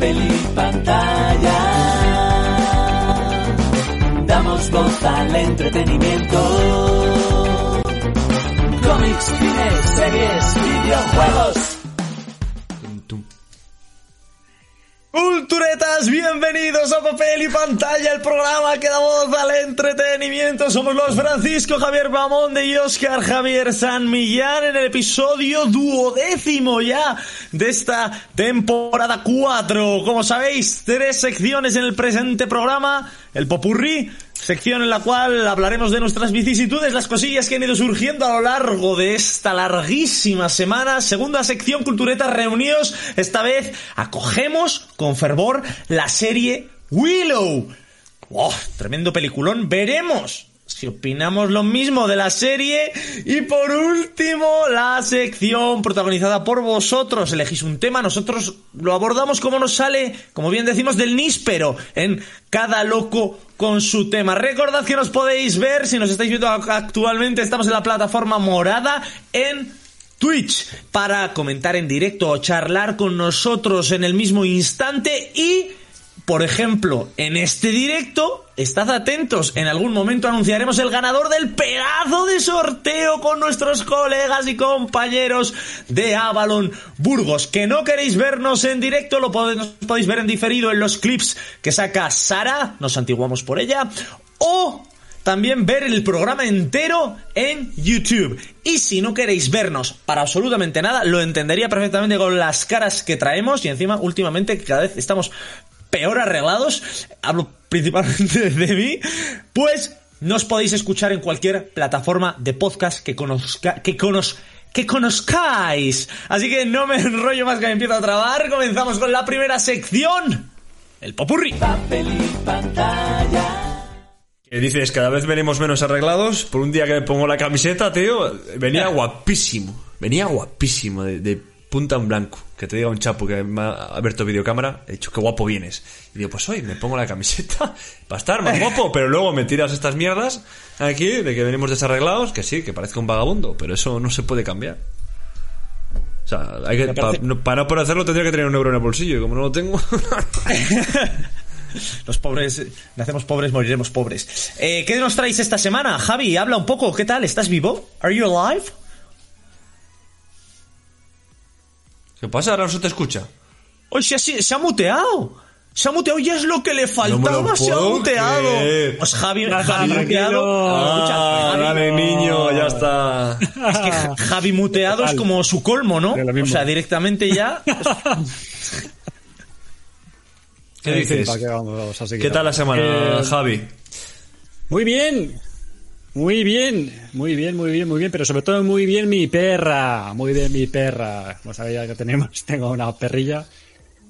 papel y pantalla. Damos voz al entretenimiento. Cómics, cine, series, videojuegos. Bienvenidos a Papel y Pantalla, el programa que da voz al entretenimiento. Somos los Francisco Javier Bamonde y Oscar Javier San Millán en el episodio duodécimo ya de esta temporada 4. Como sabéis, tres secciones en el presente programa. El Popurrí, sección en la cual hablaremos de nuestras vicisitudes, las cosillas que han ido surgiendo a lo largo de esta larguísima semana. Segunda sección, Cultureta Reunidos. Esta vez acogemos con fervor la serie Willow. ¡Oh! Tremendo peliculón. Veremos si opinamos lo mismo de la serie. Y por último, la sección protagonizada por vosotros. Elegís un tema, nosotros lo abordamos como nos sale, como bien decimos, del níspero en cada loco con su tema. Recordad que nos podéis ver, si nos estáis viendo actualmente, estamos en la plataforma morada en Twitch para comentar en directo o charlar con nosotros en el mismo instante y por ejemplo, en este directo, estad atentos, en algún momento anunciaremos el ganador del pedazo de sorteo con nuestros colegas y compañeros de Avalon Burgos. Que no queréis vernos en directo, lo podéis, ver en diferido en los clips que saca Sara, nos antiguamos por ella, o también ver el programa entero en YouTube. Y si no queréis vernos para absolutamente nada, lo entendería perfectamente con las caras que traemos y encima últimamente cada vez estamos peor arreglados, hablo principalmente de mí, pues nos podéis escuchar en cualquier plataforma de podcast que conozca, que que conozcáis. Así que no me enrollo más que me empiezo a trabar. Comenzamos con la primera sección. El popurri. Papel y pantalla. Que dices, cada vez venimos menos arreglados. Por un día que me pongo la camiseta, tío, venía guapísimo. Venía guapísimo, de, de punta en blanco. Que te diga un chapo que me ha abierto videocámara, he dicho, qué guapo vienes. Y digo, pues hoy me pongo la camiseta para estar más guapo, pero luego me tiras estas mierdas aquí de que venimos desarreglados, que sí, que parezca un vagabundo, pero eso no se puede cambiar. O sea, hay que, no- para no poder hacerlo tendría que tener un euro en el bolsillo, y como no lo tengo... Los pobres, nacemos pobres, moriremos pobres. Eh, ¿Qué nos traéis esta semana? Javi, habla un poco, ¿qué tal? ¿Estás vivo? ¿Are you alive? ¿Qué pasa? Ahora no se te escucha. Oye, se, ha- se ha muteado. Se ha muteado y es lo que le faltaba. lo se ha puedo muteado. creer. Pues Javi, muteado. Ah, Javi- dale, niño, ya está. es que Ja- Javi muteado es como su colmo, ¿no? O sea, directamente ya. ¿Qué dices? ¿Qué tal la semana, Eh, Javi? Muy bien. Muy bien, muy bien, muy bien, muy bien, pero sobre todo muy bien mi perra, muy bien mi perra. Como sabéis que tenemos, tengo una perrilla.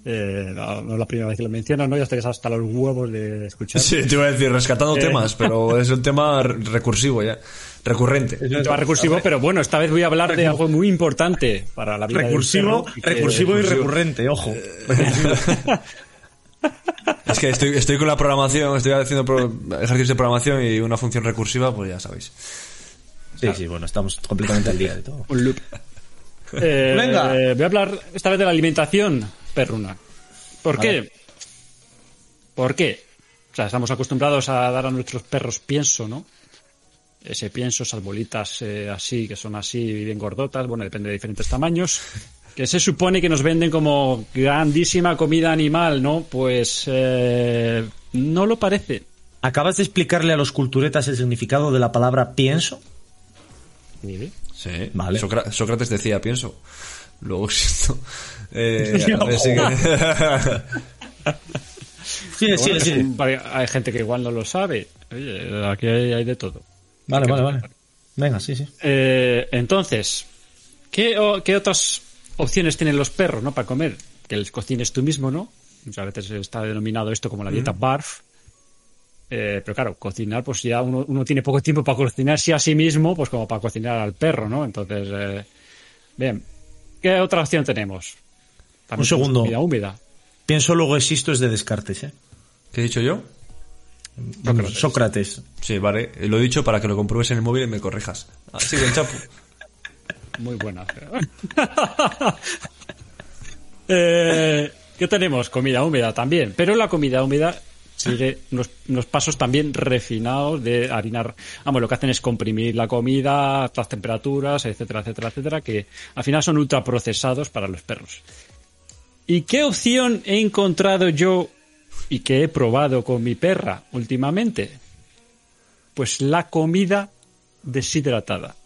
Eh, no, no es la primera vez que lo menciono, ¿no? Ya estáis hasta los huevos de escuchar. Sí, te iba a decir, rescatando Eh. temas, pero es un tema re- recursivo ya. Recurrente. Es un tema recursivo, pero bueno, esta vez voy a hablar de algo muy importante para la vida del recursivo, perro y que- recursivo y recurrente, ojo. Es que estoy, estoy con la programación, estoy haciendo pro- ejercicios de programación y una función recursiva, pues ya sabéis. Sí, sí, bueno, estamos completamente al día de todo. Un loop. Eh, Venga. eh, voy a hablar esta vez de la alimentación perruna. ¿Por A qué? ver. ¿Por qué? O sea, estamos acostumbrados a dar a nuestros perros pienso, ¿no? Ese pienso, esas bolitas eh, así, que son así, bien gordotas, bueno, depende de diferentes tamaños, que se supone que nos venden como grandísima comida animal, ¿no? Pues eh, no lo parece. ¿Acabas de explicarle a los culturetas el significado de la palabra pienso? Sí, Vale. Sócra- Sócrates decía, pienso. Luego existo. Eh, a ver, sigue. Sí, sí, Bueno, sí. hay- Hay gente que igual no lo sabe. Oye, aquí hay, hay de todo. Vale, vale, vale. Venga, sí, sí. Eh, entonces, ¿qué, o- qué otras opciones tienen los perros, ¿no? Para comer. Que les cocines tú mismo, ¿no? Muchas veces está denominado esto como la dieta BARF. Eh, pero claro, cocinar, pues ya uno, uno tiene poco tiempo para cocinarse a sí mismo, pues como para cocinar al perro, ¿no? Entonces, eh, bien. ¿Qué otra opción tenemos? También Un segundo. Comida húmeda. Pienso luego existo es de Descartes, ¿eh? ¿Qué he dicho yo? Sócrates. Sí, vale. Lo he dicho para que lo compruebes en el móvil y me corrijas. Ah, sigue el chapo. Muy buena. eh, ¿Qué tenemos? Comida húmeda también. Pero la comida húmeda sigue unos, pasos también refinados de harinar. Vamos, lo que hacen es comprimir la comida, las temperaturas, etcétera, etcétera, etcétera, que al final son ultraprocesados para los perros. ¿Y qué opción he encontrado yo y que he probado con mi perra últimamente? Pues la comida deshidratada.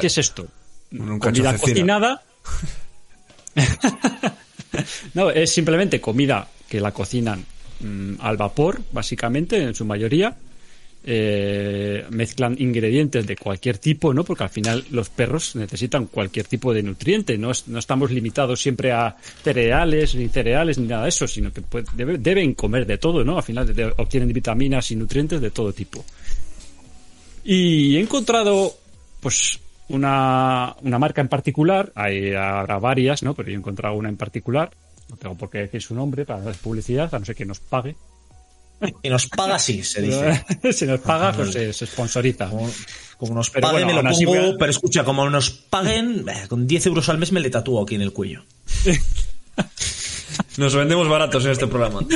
¿Qué es esto? Un comida cocinada. no, es simplemente comida que la cocinan mm, al vapor, básicamente, en su mayoría. Eh, mezclan ingredientes de cualquier tipo, ¿no? Porque al final los perros necesitan cualquier tipo de nutriente. No, es- no estamos limitados siempre a cereales, ni cereales, ni nada de eso, sino que pues, debe- deben comer de todo, ¿no? Al final de- obtienen vitaminas y nutrientes de todo tipo. Y he encontrado, pues, una, una marca en particular, hay habrá varias, ¿no? Pero yo he encontrado una en particular, no tengo por qué decir su nombre para dar publicidad, a no ser que nos pague. Y nos paga así, se dice. si nos paga, pues se, se sponsoriza. Como, como nos Pero paguen bueno, me lo pongo, a- pero escucha, como nos paguen, eh, con 10 euros al mes me le tatúo aquí en el cuello. Nos vendemos baratos en este programa.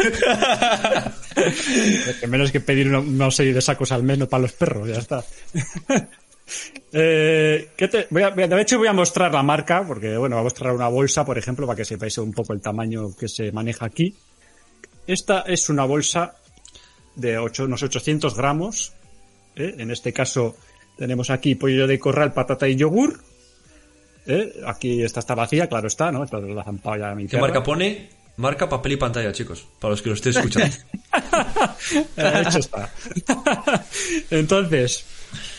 Menos que pedir una, una serie de sacos al menos para los perros, ya está. Eh, ¿qué te- voy a- voy a- de hecho voy a mostrar la marca, porque bueno, voy a mostrar una bolsa, por ejemplo, para que sepáis un poco el tamaño que se maneja aquí. Esta es una bolsa de unos 800 gramos. ¿eh? En este caso tenemos aquí pollo de corral, patata y yogur. ¿eh? Aquí esta está vacía, claro está, ¿no? Esta la zampado ya mi ¿Qué marca pone? Marca papel y pantalla, chicos. Para los que lo estéis escuchando. Hecho está. Entonces,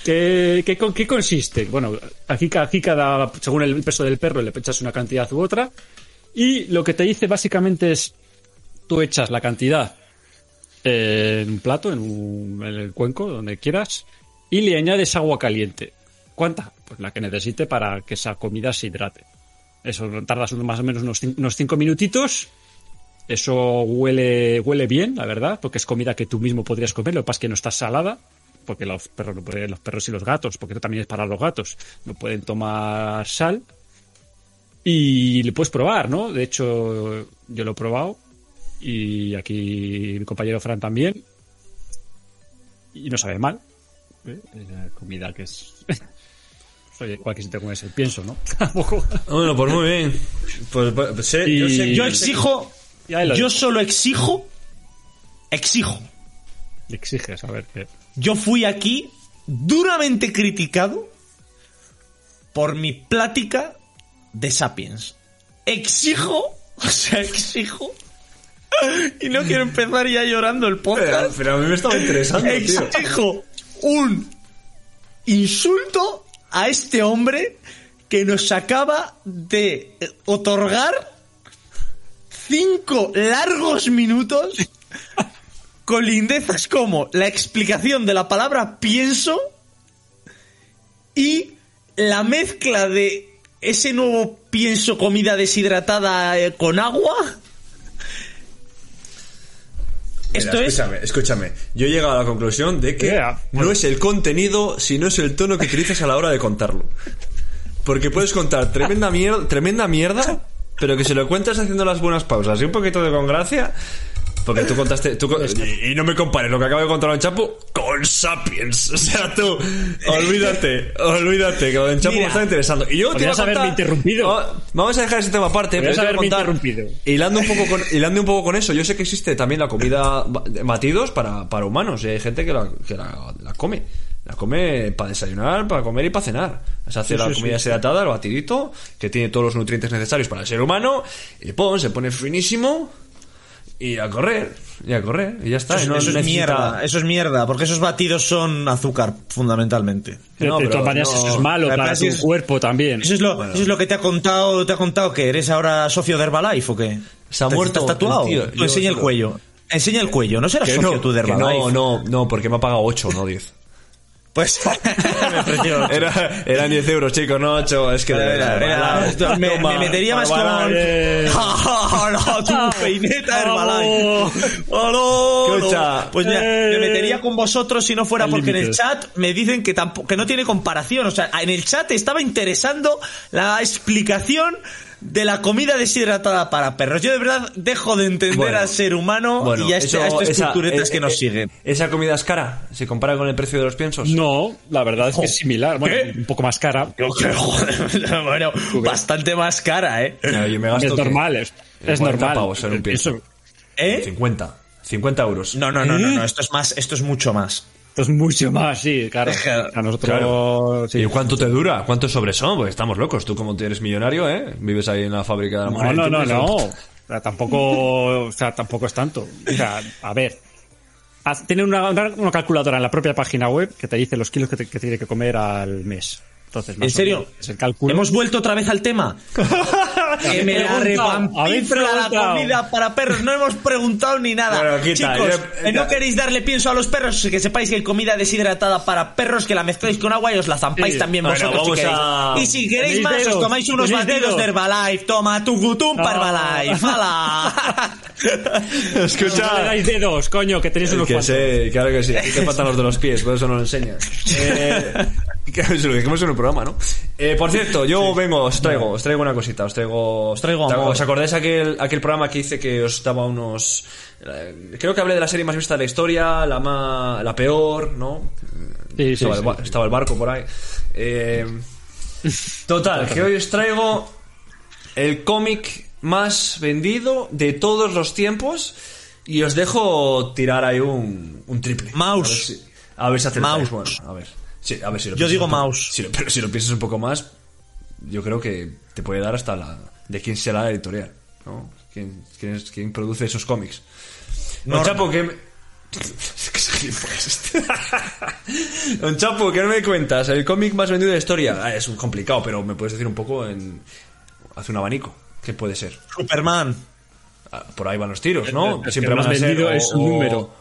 ¿qué, qué, con- qué consiste? Bueno, aquí, ca- aquí cada, según el peso del perro, le echas una cantidad u otra. Y lo que te dice básicamente es, tú echas la cantidad en un plato, en, un- en el cuenco, donde quieras, y le añades agua caliente. ¿Cuánta? Pues la que necesite para que esa comida se hidrate. Eso tardas más o menos unos, unos cinco minutitos eso huele, huele bien, la verdad, porque es comida que tú mismo podrías comer, lo que pasa es que no está salada, porque los perros, no pueden- los perros y los gatos, porque eso también es para los gatos, no pueden tomar sal. Y le puedes probar, ¿no? De hecho, yo lo he probado, y aquí mi compañero Fran también, y no sabe mal. ¿eh? Una comida que es... Oye, cualquier sitio como ese, pienso, ¿no? Tampoco- Bueno, pues muy bien. Pues, pues, sé- Y- yo sé- Yo exijo, yo solo exijo, exijo. A ver qué... Yo fui aquí duramente criticado por mi plática de Sapiens. Exijo, o sea, exijo. Y no quiero empezar ya llorando el podcast. pero a mí me estaba interesando, tío. Exijo un insulto a este hombre que nos acaba de eh, otorgar cinco largos minutos con lindezas como la explicación de la palabra pienso y la mezcla de ese nuevo pienso comida deshidratada eh, con agua. Mira, Esto es escúchame, escúchame. Yo he llegado a la conclusión de que Yeah. no es el contenido, sino es el tono que utilizas a la hora de contarlo. Porque puedes contar tremenda mierda, tremenda mierda, pero que se lo cuentas haciendo las buenas pausas y un poquito de con gracia. Porque tú contaste, tú, y, y no me compares lo que acabo de contar en Chapo con Sapiens. O sea, tú, olvídate, olvídate, que en Chapo me está interesando. Y yo te voy a haberme contar- interrumpido. Oh, Vamos a dejar ese tema aparte, pero te voy a contar, interrumpido. hilando un poco con, hilando un poco con eso, yo sé que existe también la comida batidos para, para humanos, y hay gente que, la, que la, la come. La come para desayunar, para comer y para cenar. Se hace Sí, la sí, comida sí. hidratada, el batidito, que tiene todos los nutrientes necesarios para el ser humano, y pon, se pone finísimo, y a correr, y a correr, y ya está. Eso, y no eso es mierda, eso es mierda, porque esos batidos son azúcar, fundamentalmente. No, de pero todas maneras, no- eso es malo para tu es- cuerpo también. Eso es lo, eso es lo que te ha contado, te ha contado que eres ahora socio de Herbalife o qué? Se ha ¿Te- muerto ¿Estás tatuado? el tío. Tú Yo- enseña el cuello. Enseña el cuello, no serás socio no, tú de que Herbalife. no, no, no, porque me ha pagado 8, no 10. Pues. Era, eran 10 euros, chicos, no 8. Es que de verdad. me, me metería más con. ¡Hala, tu peineta Herbalife! Escucha. Pues mira, Eh. me metería con vosotros si no fuera porque en el chat me dicen que tampoco que no tiene comparación. O sea, en el chat estaba interesando la explicación de la comida deshidratada para perros. Yo de verdad dejo de entender Bueno. al ser humano Bueno, y a, este, eso- a estas esa- culturetas eh, que nos eh, siguen. ¿Esa comida es cara? ¿Se compara con el precio de los piensos? No, la verdad es que es similar. Bueno, ¿Qué? un poco más cara. Joder, bueno, bastante más cara, ¿eh? Claro, yo me gasto Es que- normal, es, es 40 normal. pavos en un pienso. ¿Eh? 50. 50 euros. No, no, no, no, no, esto es más, esto es mucho más. Es mucho más, sí, claro. A nosotros, Claro. sí. ¿Y cuánto te dura? ¿Cuántos sobres son? Porque estamos locos. Tú como eres millonario, ¿eh? Vives ahí en la fábrica de la No, mujer. no, no, no. O sea, tampoco, o sea, tampoco es tanto. O sea, a ver. Tiene una, una- calculadora en la propia página web que te dice los kilos que, te- que tiene que comer al mes. Entonces, más ¿En serio? menos Es el cálculo. ¿Hemos vuelto otra vez al tema? que me la habéis la comida para perros. No hemos preguntado ni nada. Bueno, quita, Chicos, yo- eh, no queréis darle pienso a los perros, que sepáis que hay comida deshidratada para perros, que la mezcláis con agua y os la zampáis Sí. también Bueno, vosotros si a- Y si queréis más, os dedos, tomáis unos batidos dedos. de Herbalife. Toma, tu gutum para No. Herbalife. ¡Hala! No le Escucha. dais dedos, coño, que tenéis unos Que cuantos. sé, claro que sí. Aquí te faltan los de los pies, por eso no lo enseñas. Eh, que se lo dijimos en un programa, ¿no? Eh, por cierto, yo vengo, os traigo, os traigo una cosita, os traigo... Os traigo amor. ¿Os acordáis aquel, aquel programa que hice que os daba unos... eh, Creo que hablé de la serie más vista de la historia, la más, la peor, ¿no? Sí, sí, estaba, el, estaba el barco por ahí. Eh, total, que hoy os traigo el cómic más vendido de todos los tiempos y os dejo tirar ahí un, un triple. Mouse. A ver si, a ver si. Mouse. Bueno, a ver. Sí, a ver si lo Yo digo poco- mouse. si lo- pero si lo piensas un poco más, yo creo que te puede dar hasta la de quién será la editorial, ¿no? ¿Quién, quién, es- quién produce esos cómics? No. Chapo, que... me- este. Don Chapo, ¿qué me cuentas? El cómic más vendido de la historia. Ah, es complicado, pero me puedes decir un poco en... Hace un abanico. ¿Qué puede ser? Superman. Ah, Por ahí van los tiros, ¿no? el- el Siempre más ser, vendido o- es un número.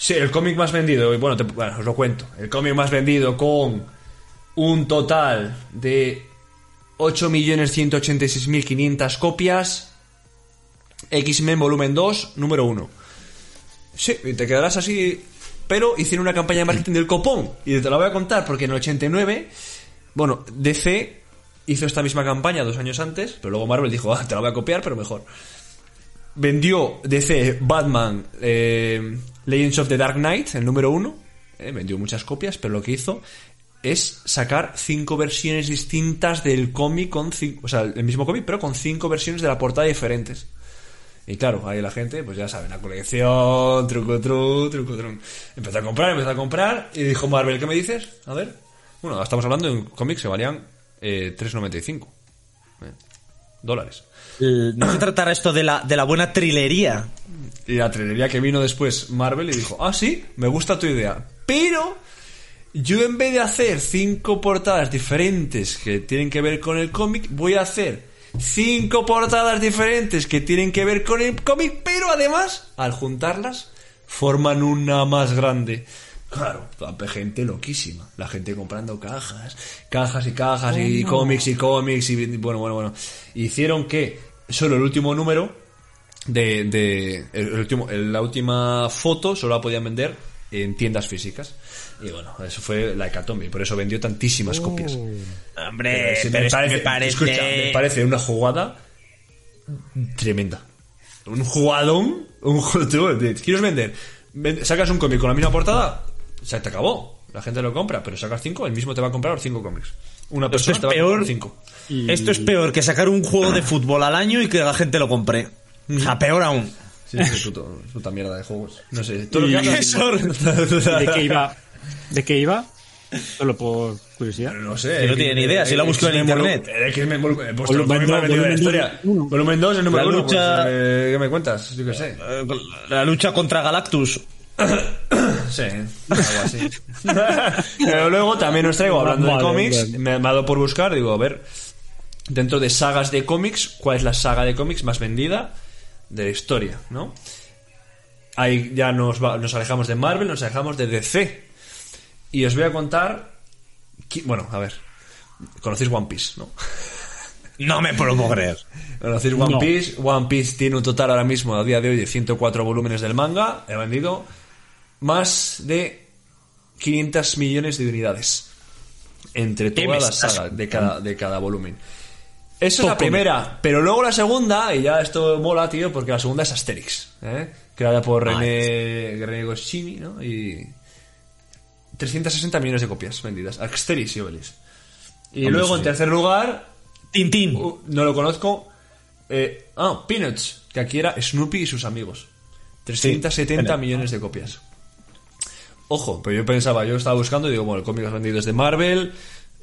Sí, el cómic más vendido, y bueno, os lo cuento. El cómic más vendido con un total de 8.186.500 copias. X-Men volumen 2, número 1. Sí, y te quedarás así. Pero hicieron una campaña de marketing del copón. Y te la voy a contar porque en el 89, bueno, DC hizo esta misma campaña dos años antes, pero luego Marvel dijo, ah, te la voy a copiar, pero mejor. Vendió DC Batman eh, Legends of the Dark Knight, el número 1. vendió muchas copias, pero lo que hizo es sacar cinco versiones distintas del cómic con cinco, o sea, el mismo cómic, pero con cinco versiones de la portada diferentes. Y claro, ahí la gente, pues ya saben, la colección, truco, truco, truco, truco. Empezó a comprar, empezó a comprar, y dijo Marvel, ¿qué me dices? A ver. Bueno, estamos hablando de un cómic que valían eh, 3,95 eh, dólares. No se tratará esto de la, de la buena trilería. Y la trenería que vino después Marvel y dijo, ah, sí, me gusta tu idea. Pero yo en vez de hacer cinco portadas diferentes que tienen que ver con el cómic, voy a hacer cinco portadas diferentes que tienen que ver con el cómic, pero además, al juntarlas, forman una más grande. Claro, la gente loquísima. La gente comprando cajas, cajas y cajas y cómics y cómics y bueno, bueno, bueno. Hicieron que solo el último número de, de el, último, la última foto solo la podían vender en tiendas físicas. Y bueno, eso fue la hecatombe, y por eso vendió tantísimas copias. Hombre, Sí, pero es que parece, me parece... escucha, me parece una jugada tremenda. Un jugadón, un ¿Quieres vender? Ven- Sacas un cómic con la misma portada, se te acabó. La gente lo compra, pero sacas cinco, el mismo te va a comprar los cinco cómics. Una Esto persona es va a peor. cinco. Esto es peor que sacar un juego de fútbol al año y que la gente lo compre. O sea, peor aún. Sí, es puto- puta mierda de juegos. No sé, todo lo que Y- hagas- Eso- ¿De qué iba? ¿De qué iba? Solo por curiosidad. No sé. Que no tiene ni idea, si lo ha buscado en internet. pues, Volumen el cómic más dos, vendido de la volumen historia. uno. Volumen 2, el número La 1. lucha- ¿Qué me cuentas? Yo qué sé. Eh, La lucha contra Galactus. Sí, algo así. Pero luego también os traigo, hablando de cómics, vale. me me ha dado por buscar, digo, a ver, dentro de sagas de cómics, ¿cuál es la saga de cómics más vendida de la historia, no? Ahí ya nos, va- nos alejamos de Marvel, nos alejamos de DC. Y os voy a contar... qui- Bueno, a ver. Conocéis One Piece, ¿no? No me puedo creer. Conocéis One No. Piece. One Piece tiene un total ahora mismo, a día de hoy, de 104 volúmenes del manga. He vendido más de 500 millones de unidades. Entre ¿Qué toda la saga de cada, de cada volumen. Eso es la primera, pero luego la segunda, y ya esto mola, tío, porque la segunda es Asterix, ¿eh? creada por René, René Goscinny, ¿no? Y 360 millones de copias vendidas. Asterix y Obelix. Y Hombre, luego, en tercer lugar, Tintín. uh, no lo conozco, eh, ah, Peanuts, que aquí era Snoopy y sus amigos. 370 Sí. millones de copias. Ojo, pero yo pensaba, yo estaba buscando y digo, bueno, el cómic has vendido desde Marvel,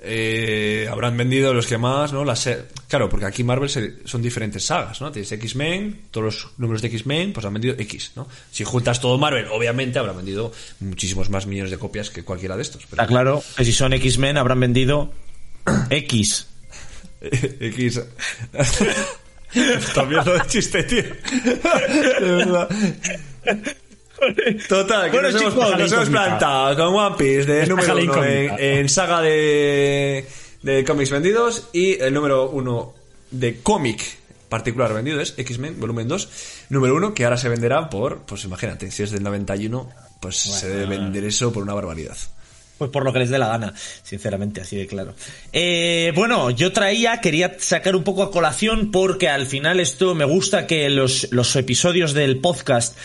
eh, habrán vendido los que más, ¿no? Las, claro, porque aquí Marvel se- son diferentes sagas, ¿no? Tienes X-Men, todos los números de X-Men, pues han vendido X, ¿no? Si juntas todo Marvel, obviamente habrán vendido muchísimos más millones de copias que cualquiera de estos. Pero Está claro que si son X-Men habrán vendido X. X. También lo de chiste, tío. De verdad. Total, que Bueno, nos, hemos, chicos, nos hemos plantado con One Piece de número uno en, saga de, de cómics vendidos y el número uno de cómic particular vendido es X-Men volumen 2, número uno que ahora se venderá por, pues imagínate, si es del 91, pues se debe vender eso por una barbaridad. Pues por lo que les dé la gana, sinceramente, así de claro. Eh, bueno, yo traía, quería sacar un poco a colación porque al final esto me gusta que los, los episodios del podcast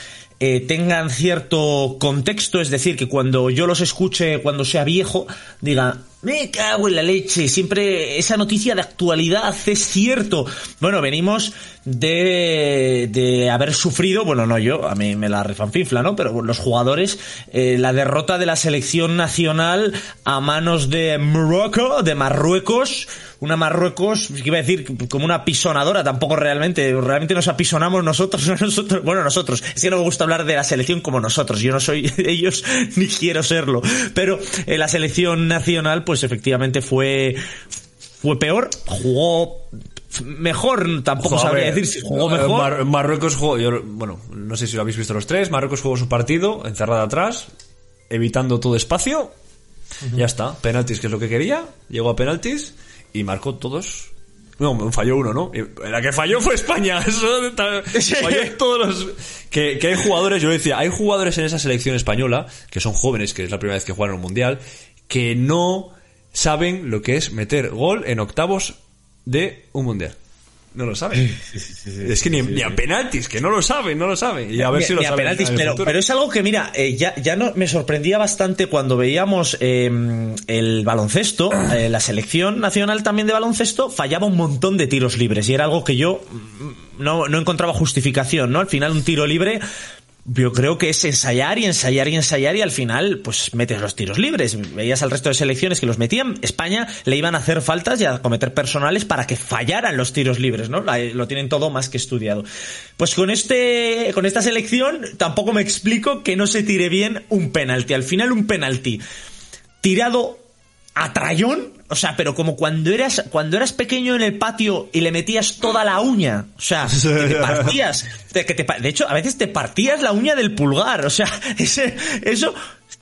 eh, tengan cierto contexto, es decir, que cuando yo los escuche, cuando sea viejo, diga, me cago en la leche, siempre esa noticia de actualidad es cierto. Bueno, venimos de, de haber sufrido, bueno, no yo, a mí me la refanfinfla, ¿no? Pero los jugadores, eh, la derrota de la selección nacional a manos de Morocco, de Marruecos, una Marruecos, que iba a decir como una pisonadora, tampoco realmente, realmente nos apisonamos nosotros, no nosotros, bueno, nosotros, es que no me gusta hablar de la selección como nosotros, yo no soy ellos ni quiero serlo, pero eh, la selección nacional, pues efectivamente fue, fue peor, jugó mejor, tampoco sabría decir si jugó eh, mejor. Mar- Marruecos jugó, yo, bueno, no sé si lo habéis visto los tres. Marruecos jugó su partido, encerrada atrás, evitando todo espacio. Ya está, penaltis, que es lo que quería. Llegó a penaltis y marcó todos. No, falló uno, ¿no? La que falló fue España. Falló todos los. Que, que hay jugadores, yo decía, hay jugadores en esa selección española, que son jóvenes, que es la primera vez que juegan en un mundial, que no saben lo que es meter gol en octavos de un mundial. No lo saben. es que ni, ni a penaltis, que no lo saben, no lo saben. Y a ver Ni- si lo ni a saben. penaltis, pero, pero es algo que, mira, eh, ya, ya no, me sorprendía bastante cuando veíamos eh, el baloncesto, eh, la selección nacional también de baloncesto, fallaba un montón de tiros libres y era algo que yo mm, no, no encontraba justificación, ¿no? Al final un tiro libre yo creo que es ensayar y ensayar y ensayar y al final pues metes los tiros libres. Veías al resto de selecciones que los metían. España le iban a hacer faltas y a cometer personales para que fallaran los tiros libres, ¿no? Lo tienen todo más que estudiado. Pues con este, con esta selección tampoco me explico que no se tire bien un penalti. Al final un penalti tirado a trayón, o sea, pero como cuando eras cuando eras pequeño en el patio y le metías toda la uña, o sea, que te partías, de, que te pa- de hecho a veces te partías la uña del pulgar, o sea, ese, eso,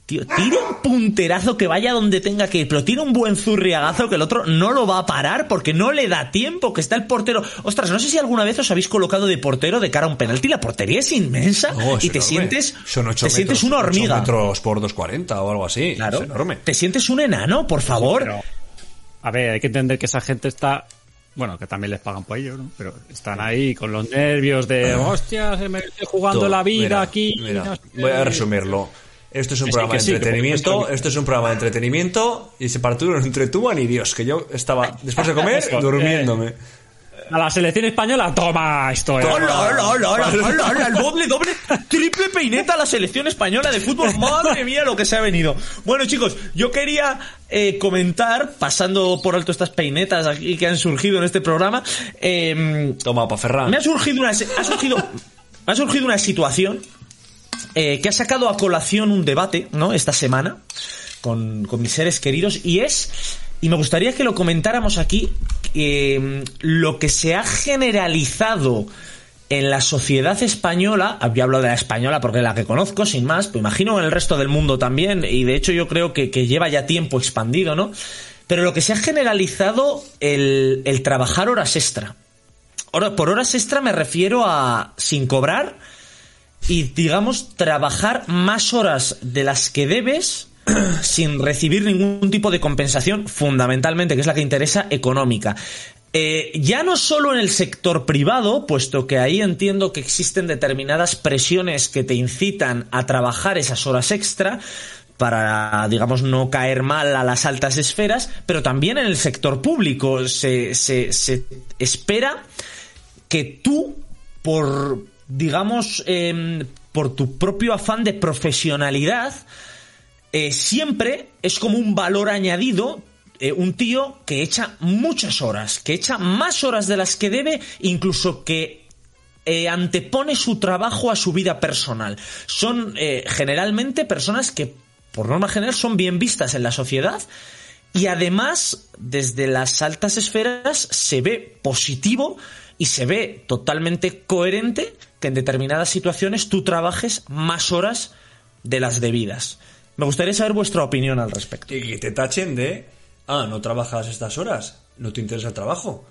tío, tira un punterazo que vaya donde tenga que ir, pero tira un buen zurriagazo que el otro no lo va a parar porque no le da tiempo, que está el portero, ostras, no sé si alguna vez os habéis colocado de portero de cara a un penalti, la portería es inmensa No, es y te enorme. sientes, Son ocho te sientes una hormiga. metros por 2,40 o algo así. Claro. Es enorme. Te sientes un enano, por favor. Pero, a ver, hay que entender que esa gente está. Bueno, que también les pagan por ello, ¿no? Pero están ahí con los nervios de. Hostia, se me estoy jugando Todo. la vida Mira, aquí. mira, no sé qué". voy a resumirlo. Esto es un Que programa de entretenimiento. Esto es un programa de entretenimiento. Y ese partido no entretuvo a ni Dios. Que yo estaba, después de comer, Eso, durmiéndome. A la selección española, toma esto. eh. ¡Hola, hola, hola, hola, hola, hola! El doble, doble, triple peineta a la selección española de fútbol. Madre mía, lo que se ha venido. Bueno, chicos, yo quería eh, comentar, pasando por alto estas peinetas aquí que han surgido en este programa, eh, Toma, pa' Ferran. me ha surgido una, ha surgido, me ha surgido una situación eh, que ha sacado a colación un debate, ¿no? Esta semana con, con mis seres queridos y es, y me gustaría que lo comentáramos aquí, eh, lo que se ha generalizado en la sociedad española, yo hablo de la española porque es la que conozco, sin más, pues imagino en el resto del mundo también, y de hecho yo creo que, lleva ya tiempo expandido, ¿no? Pero lo que se ha generalizado el, el trabajar horas extra. Por horas extra me refiero a sin cobrar y, digamos, trabajar más horas de las que debes sin recibir ningún tipo de compensación, fundamentalmente, que es la que interesa, económica. eh, ya no solo en el sector privado, puesto que ahí entiendo que existen determinadas presiones que te incitan a trabajar esas horas extra para, digamos, no caer mal a las altas esferas, pero también en el sector público se, se, espera que tú, por, digamos, em, por tu propio afán de profesionalidad, eh, siempre es como un valor añadido eh, un tío que echa muchas horas, que echa más horas de las que debe, incluso que eh, antepone su trabajo a su vida personal. Son generalmente personas que, por norma general, son bien vistas en la sociedad y además, desde las altas esferas, se ve positivo y se ve totalmente coherente que en determinadas situaciones tú trabajes más horas de las debidas. Me gustaría saber vuestra opinión al respecto. Y que te tachen de. Ah, no trabajas estas horas. No te interesa el trabajo.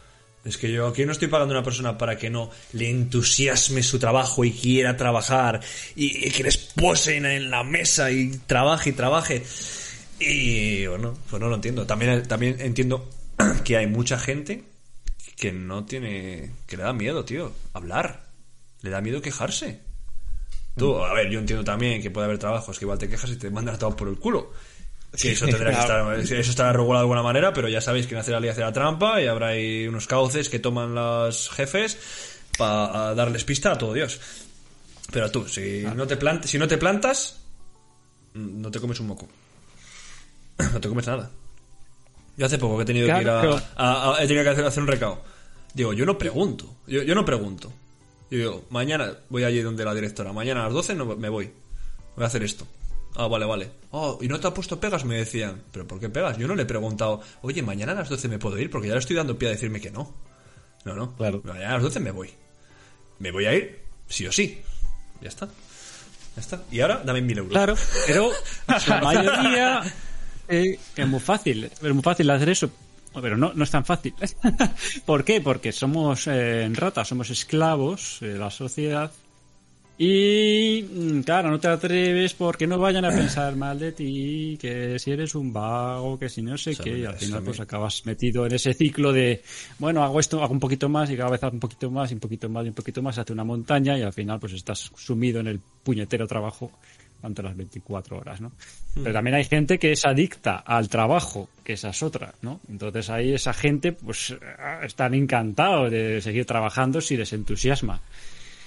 Es que yo aquí no estoy pagando a una persona para que no le entusiasme su trabajo y quiera trabajar y, que les pose en, en la mesa y trabaje y trabaje. Y bueno, pues no lo entiendo. También, también entiendo que hay mucha gente que no tiene. que le da miedo, tío, hablar. Le da miedo quejarse. Tú, a ver, yo entiendo también que puede haber trabajos que igual te quejas y te mandan a por el culo. Que eso tendrá que estar, eso estará regulado de alguna manera, pero ya sabéis que nace la ley hace la trampa y habrá ahí unos cauces que toman los jefes para darles pista a todo Dios. Pero tú, si no te plant si no te plantas, mm, no te comes un moco. No te comes nada. Yo hace poco que he tenido que ir a, a- a- he tenido que hacer, hacer un recao. Digo, yo no pregunto. Yo, yo no pregunto. Yo digo, mañana voy allí donde la directora. Mañana a las 12 no, me voy. Voy a hacer esto. Ah, vale, vale. Oh, ¿y no te ha puesto pegas? Me decían. ¿Pero por qué pegas? Yo no le he preguntado, oye, mañana a las 12 me puedo ir porque ya le estoy dando pie a decirme que no. No, no. Claro. Mañana a las 12 me voy. Me voy a ir, sí o sí. Ya está. Ya está. Y ahora dame mil euros. Claro, pero la mayoría eh, es muy fácil, es muy fácil hacer eso, pero no, no es tan fácil. ¿Por qué? Porque somos eh, ratas, somos esclavos de la sociedad y mm, claro, no te atreves porque no vayan a pensar mal de ti, que si eres un vago, que si no sé Eso qué, y al final me- pues acabas metido en ese ciclo de, bueno, hago esto, hago un poquito más y cada vez hago un poquito más y un poquito más y un poquito más, hace una montaña y al final pues estás sumido en el puñetero trabajo durante las 24 horas, ¿no? Pero también hay gente que es adicta al trabajo, que esa es otra, ¿no? Entonces ahí esa gente pues ah, están encantados de seguir trabajando si les entusiasma.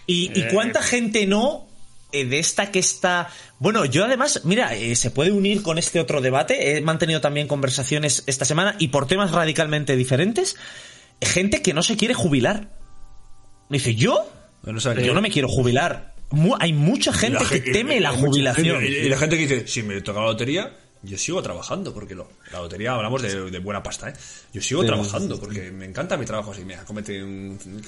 ¿Y, y cuánta gente no eh, de esta que está... Bueno, yo además, mira, eh, se puede unir con este otro debate. He mantenido también conversaciones esta semana y por temas radicalmente diferentes. Gente que no se quiere jubilar. Me dice, ¿yo? Yo no me quiero jubilar. Mu- hay mucha gente la que teme la jubilación. Y, la gente que dice, si me toca la lotería, yo sigo trabajando, porque lo, la lotería hablamos de, de buena pasta, ¿eh? Yo sigo trabajando, porque me encanta mi trabajo así, mira, comete un...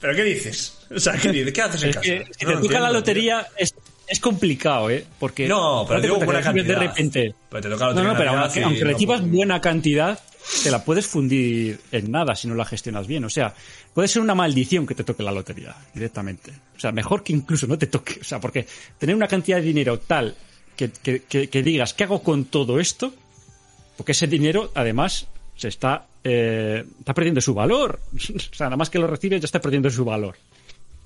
¿Pero qué dices? O sea, ¿qué dices? ¿Qué haces en Es casa? que si No te toca la lotería es, es complicado, ¿eh? Porque No, pero date digo buena recibes de cantidad. repente. Pero te toca la no, no, lotería pero aunque, no recibas buena cantidad, te la puedes fundir en nada si no la gestionas bien. O sea, puede ser una maldición que te toque la lotería directamente. O sea, mejor que incluso no te toque. O sea, porque tener una cantidad de dinero tal que, que, que- que digas, ¿qué hago con todo esto? Porque ese dinero, además, se está, eh, está perdiendo su valor. o sea, nada más que lo recibes ya está perdiendo su valor.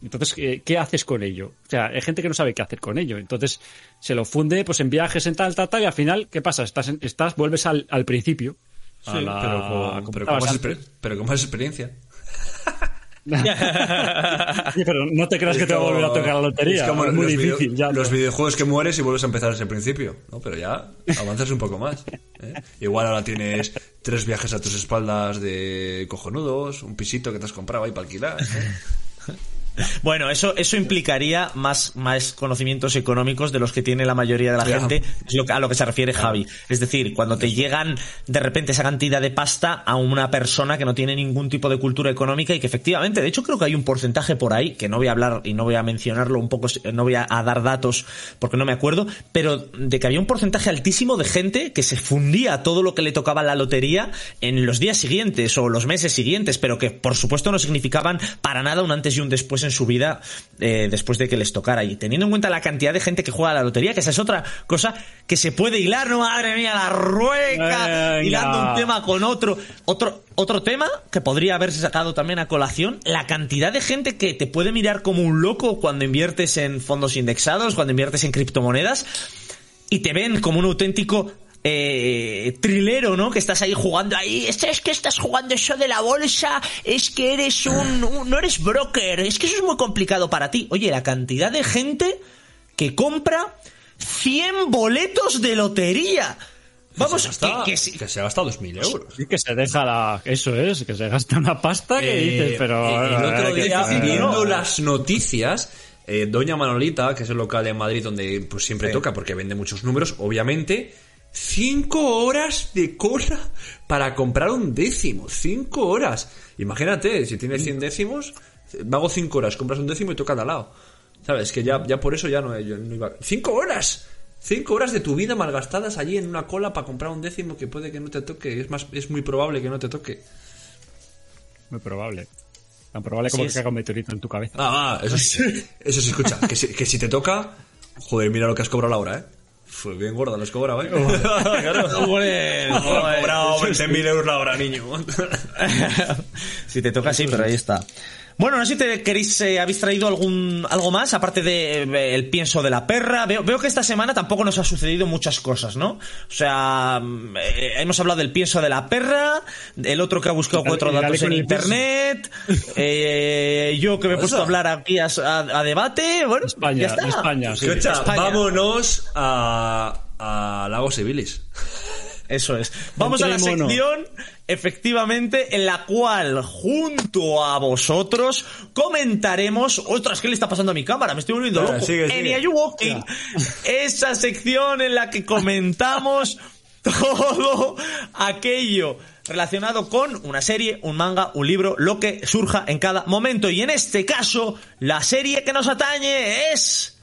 Entonces, ¿qué, qué haces con ello? O sea, hay gente que no sabe qué hacer con ello. Entonces, se lo funde pues en viajes, en tal, tal, tal, y al final, ¿qué pasa? Estás, en- estás vuelves al, al principio. Sí, a la- pero, con, pero, más pero con más experiencia. Sí, pero no te creas que te va a volver a tocar la lotería. Es como es muy los video- difícil. ya. los videojuegos que mueres y vuelves a empezar desde el principio. ¿no? Pero ya avanzas un poco más. ¿eh? Igual ahora tienes tres viajes a tus espaldas de cojonudos, un pisito que te has comprado ahí para alquilar. ¿eh? Bueno, eso, eso implicaría más, más conocimientos económicos de los que tiene la mayoría de la gente, es lo que- a lo que se refiere Javi. Es decir, cuando te llegan de repente esa cantidad de pasta a una persona que no tiene ningún tipo de cultura económica y que efectivamente, de hecho creo que hay un porcentaje por ahí, que no voy a hablar y no voy a mencionarlo un poco, no voy a, a dar datos porque no me acuerdo, pero de que había un porcentaje altísimo de gente que se fundía todo lo que le tocaba la lotería en los días siguientes o los meses siguientes, pero que por supuesto no significaban para nada un antes y un después en su vida eh, después de que les tocara. Y teniendo en cuenta la cantidad de gente que juega a la lotería, que esa es otra cosa que se puede hilar, ¿no? Madre mía, la rueca, Venga. hilando un tema con otro. Otro, otro tema que podría haberse sacado también a colación, la cantidad de gente que te puede mirar como un loco cuando inviertes en fondos indexados, cuando inviertes en criptomonedas, y te ven como un auténtico eh, trilero, ¿no? Que estás ahí jugando ahí. Es, es que estás jugando eso de la bolsa. Es que eres un, un- No eres broker. Es que eso es muy complicado para ti. Oye, la cantidad de gente que compra 100 boletos de lotería. Vamos, se gasta, que- que si- que se gasta 2.000 euros. Sí que se deja la... Eso es, que se gasta una pasta que Eh, dices, pero... el otro eh, que día, sí, viendo ¿no? las noticias, eh, Doña Manolita, que es el local en Madrid donde pues siempre toca porque vende muchos números, obviamente, cinco horas de cola para comprar un décimo. Cinco horas. Imagínate, si tienes 100 décimos, hago cinco horas, compras un décimo y toca de al lado. ¿Sabes? Que ya, ya por eso ya no, yo no iba. ¡Cinco horas! Cinco horas de tu vida malgastadas allí en una cola para comprar un décimo que puede que no te toque. Es más, es muy probable que no te toque. Muy probable. Tan probable como Sí, que caiga un meteorito en tu cabeza. Ah, ah, eso sí. Eso sí, escucha. Que si, que si te toca. Joder, mira lo que has cobrado la hora, ¿eh? Fue bien gorda, lo has cobrado, ¿eh? cobrado 20.000 euros la hora, niño. si te toca, sí, pero ahí está. Bueno, no sé si te queréis, eh, habéis traído algún, algo más, aparte de eh, el pienso de la perra. Veo, veo que esta semana tampoco nos ha sucedido muchas cosas, ¿no? O sea, mm, eh, hemos hablado del pienso de la perra, el otro que ha buscado cuatro datos en internet, eh, yo que me he puesto a hablar aquí a, a- a debate, bueno, España, ya está. España, sí. Escucha, España. vámonos a, a Lagos Civilis. Eso es. Vamos a la sección, efectivamente, en la cual, junto a vosotros, comentaremos. Ostras, ¿qué le está pasando a mi cámara? Me estoy volviendo loco. sigue, sigue. Are You Walking, esa sección en la que comentamos todo aquello relacionado con una serie, un manga, un libro, lo que surja en cada momento. Y en este caso, la serie que nos atañe es.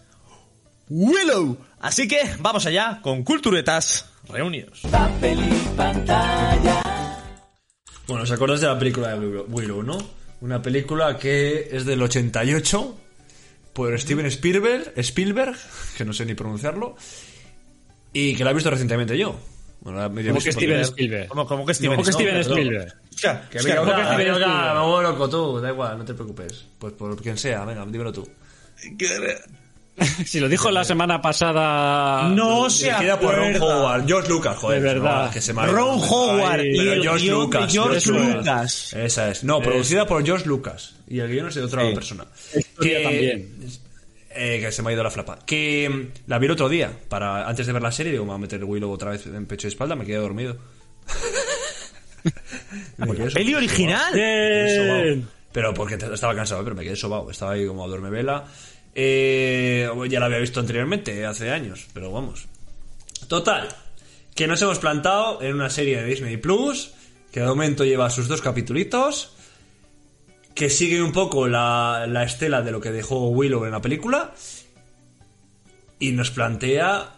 Willow. Así que vamos allá con Culturetas Reunidos. Papel y pantalla. Bueno, ¿os acordáis de la película de Willow, no? Una película que es del 88 por Steven Spielberg, Spielberg, que no sé ni pronunciarlo, y que la he visto recientemente yo. Bueno, Como que Steven Spielberg. Como, que Steven, Como que no, Steven perdón. Spielberg. Hostia, Que me como que Steven me vuelvo loco tú, da igual, no te preocupes. Pues por quien sea, venga, dímelo tú. Si lo dijo la semana pasada... No se Dirigida por Ron acuerda. Howard, George Lucas, joder. De verdad. no, que se Ron. Howard Ay, y Pero el George guion de Lucas, George George Lucas. Esa es. No, producida por George Lucas. Y el guion es de otra Sí. persona. Historia también. eh, que se me ha ido la flapa. Que mm, la vi el otro día. Para, antes de ver la serie, digo, me voy a meter Willow otra vez en pecho y espalda. Me quedé dormido. Peli original. Pero porque estaba cansado, pero me quedé sobao. Estaba ahí como a duerme vela. Eh, ya la había visto anteriormente, hace años. Pero vamos. Total. Que nos hemos plantado en una serie de Disney Plus. Que de momento lleva sus dos capitulitos. Que sigue un poco la, la estela de lo que dejó Willow en la película. Y nos plantea.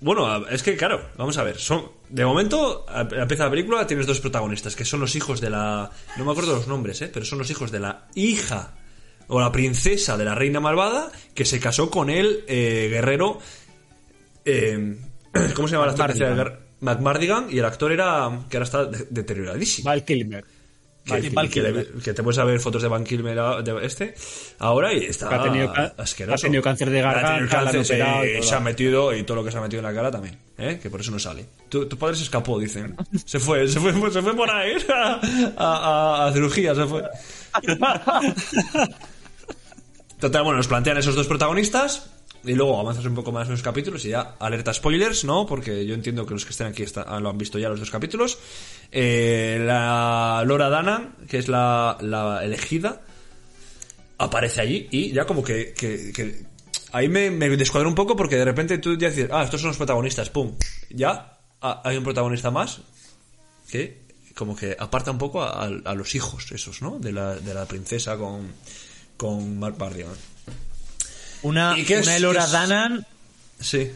Bueno, es que claro, vamos a ver. Son, de momento, empieza la película, tienes dos protagonistas, que son los hijos de la. No me acuerdo los nombres, ¿eh? Pero son los hijos de la hija o la princesa de la reina malvada que se casó con el eh, guerrero. eh, ¿Cómo se llama la actor? McMardigan y el actor era. que ahora está de- deterioradísimo. Val Kilmer. Que, que le- que te puedes ver fotos de Van Kilmer de este ahora y está ha tenido asqueroso. ha tenido cáncer de garganta, cáncer, se, ha metido y todo lo que se ha metido en la cara también, ¿eh? que por eso no sale. Tu, tu padre se escapó, dicen. Se fue, se fue, se fue por ahí a, a- a cirugía, se fue. Total, bueno, nos plantean esos dos protagonistas y luego avanzas un poco más en los capítulos y ya alerta spoilers, ¿no? Porque yo entiendo que los que estén aquí está- ah, lo han visto ya los dos capítulos. Eh, la Laura Dana, que es la, elegida, aparece allí y ya como que, ahí me, me descuadra un poco porque de repente tú ya dices, ah, estos son los protagonistas, pum, ya hay un protagonista más que como que aparta un poco a- a los hijos esos, ¿no? De la, de la princesa con, con Mark. Una, ¿Y qué es- una Elora es? Danan, Sí.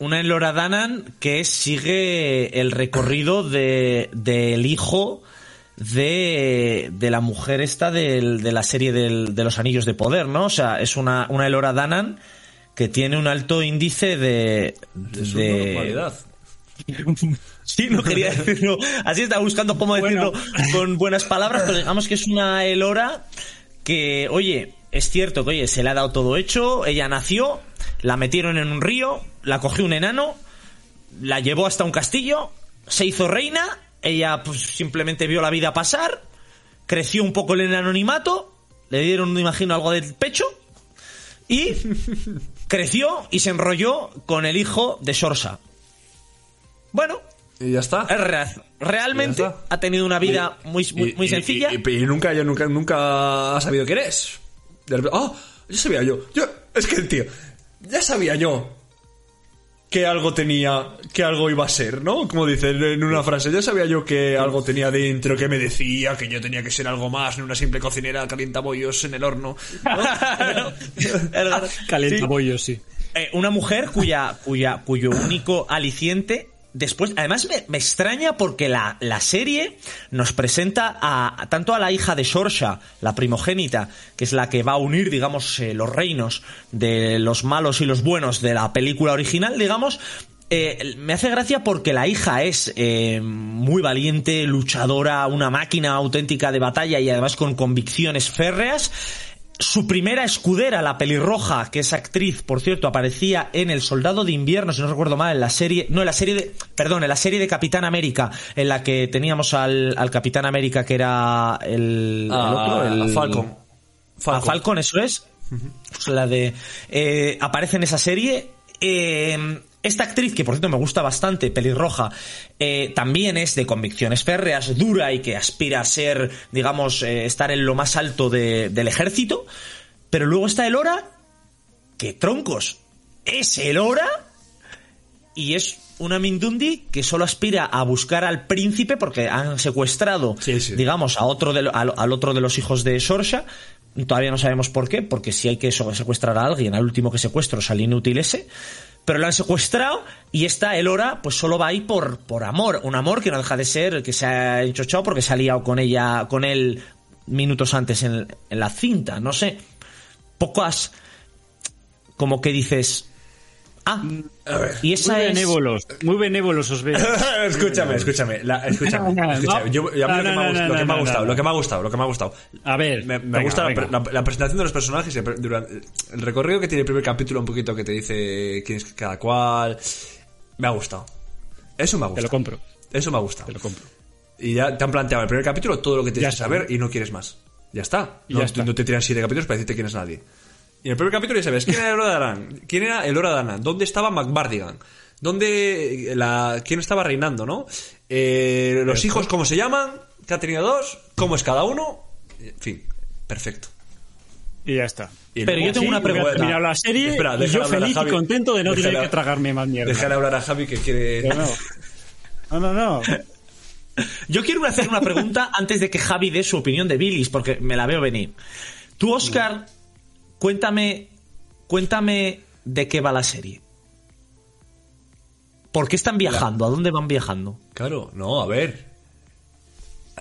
una Elora Danan que sigue el recorrido de, del hijo de, de la mujer esta del- de la serie del- de los anillos de poder, ¿no? O sea, es una, una Elora Danan que tiene un alto índice de... De su de- normalidad. Sí, no quería decirlo. Así estaba buscando cómo Bueno. decirlo con buenas palabras, pero digamos que es una Elora que, oye, es cierto que, oye, se le ha dado todo hecho, ella nació, la metieron en un río, la cogió un enano, la llevó hasta un castillo, se hizo reina, ella pues simplemente vio la vida pasar, creció un poco en el anonimato, le dieron, me imagino, algo del pecho y creció y se enrolló con el hijo de Sorsa. Bueno, Y ya está. es real- realmente Ya está. ha tenido una vida muy, muy, Y- muy y- sencilla. Y, y- y nunca, yo nunca, nunca has sabido quién es. Oh, ya sabía yo. yo. Es que, tío, ya sabía yo que algo tenía, que algo iba a ser, ¿no? Como dicen en una frase, ya sabía yo que algo tenía dentro, que me decía que yo tenía que ser algo más, no una simple cocinera calientabollos en el horno. ¿no? Es verdad. Calienta Sí. bollos, sí. Eh, una mujer cuya, cuya, cuyo único aliciente. Después, además me, me extraña porque la, la serie nos presenta a, tanto a la hija de Sorsha, la primogénita, que es la que va a unir, digamos, eh, los reinos de los malos y los buenos de la película original, digamos. eh, me hace gracia porque la hija es eh, muy valiente, luchadora, una máquina auténtica de batalla y además con convicciones férreas su primera escudera, la pelirroja, que es actriz, por cierto, aparecía en El Soldado de Invierno, si no recuerdo mal, en la serie, no, en la serie de, perdón, en la serie de Capitán América, en la que teníamos al, al Capitán América que era el, el otro, el- a Falcon. a Falcon, eso es. Pues la de. eh, aparece en esa serie. Eh, esta actriz, que por cierto me gusta bastante, pelirroja, eh, también es de convicciones férreas, dura y que aspira a ser, digamos, eh, estar en lo más alto de- del ejército. Pero luego está Elora, que troncos, es Elora y es una Mindundi que solo aspira a buscar al príncipe porque han secuestrado, Sí, sí. digamos, a otro de al, al otro de los hijos de Sorsha. Todavía no sabemos por qué, porque si hay que secuestrar a alguien, al último que secuestro sale inútil ese. Pero lo han secuestrado y esta Elora pues solo va ahí por, por amor. Un amor que no deja de ser, que se ha enchochado porque se ha liado con ella, con él minutos antes en, en la cinta. No sé. Pocas como que dices... Ah, y esa Muy es... benévolos, muy benévolos os veo. escúchame, escúchame, la- escúchame. Yo, a mí lo, que me ha gustado, lo que me ha gustado, lo que me ha gustado. A ver, Me, me venga, gusta la, venga. pre- la- la presentación de los personajes y el- durante el recorrido que tiene el primer capítulo, un poquito que te dice quién es cada cual. Me ha gustado. Eso me ha Te lo gustado. compro, Eso me ha gustado. te lo compro. Y ya te han planteado en el primer capítulo todo lo que Ya tienes que saber y no quieres más. Ya está. No, ya está. no te tiran siete capítulos para decirte quién es nadie. Y en el primer capítulo ya sabes quién era Elora Danan, quién era Elora Danan, dónde estaba McBardigan, dónde la quién estaba reinando, ¿no? Eh, los hijos cómo se llaman, que ha tenido dos, cómo es cada uno, en fin, perfecto. Y ya está. Y Pero luego- yo tengo una pregunta. terminar la serie Espera, y yo hablar a feliz y contento de no Déjale tener que tragarme más mierda. Dejar hablar a Javi que quiere. No, no, no. Yo quiero hacer una pregunta antes de que Javi dé su opinión de Billis, porque me la veo venir. Tú, Oscar, cuéntame, cuéntame de qué va la serie. ¿Por qué están viajando? ¿A dónde van viajando? Claro, no, a ver.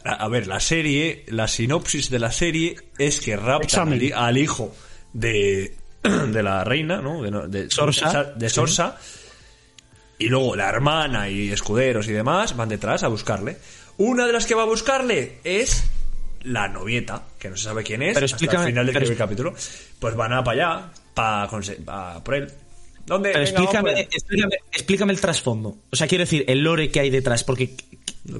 A, a ver, la serie, la sinopsis de la serie es que raptan al, al hijo de, de la reina, ¿no? De, de Sorsa. De Sorsa. Y luego la hermana y escuderos y demás van detrás a buscarle. Una de las que va a buscarle es la novieta, que no se sabe quién es, Pero hasta el final del primer capítulo. Pues van a para allá, para por él. ¿Dónde? Pero Venga, vamos por explícame, él. explícame, explícame el trasfondo. O sea, quiero decir, el lore que hay detrás, porque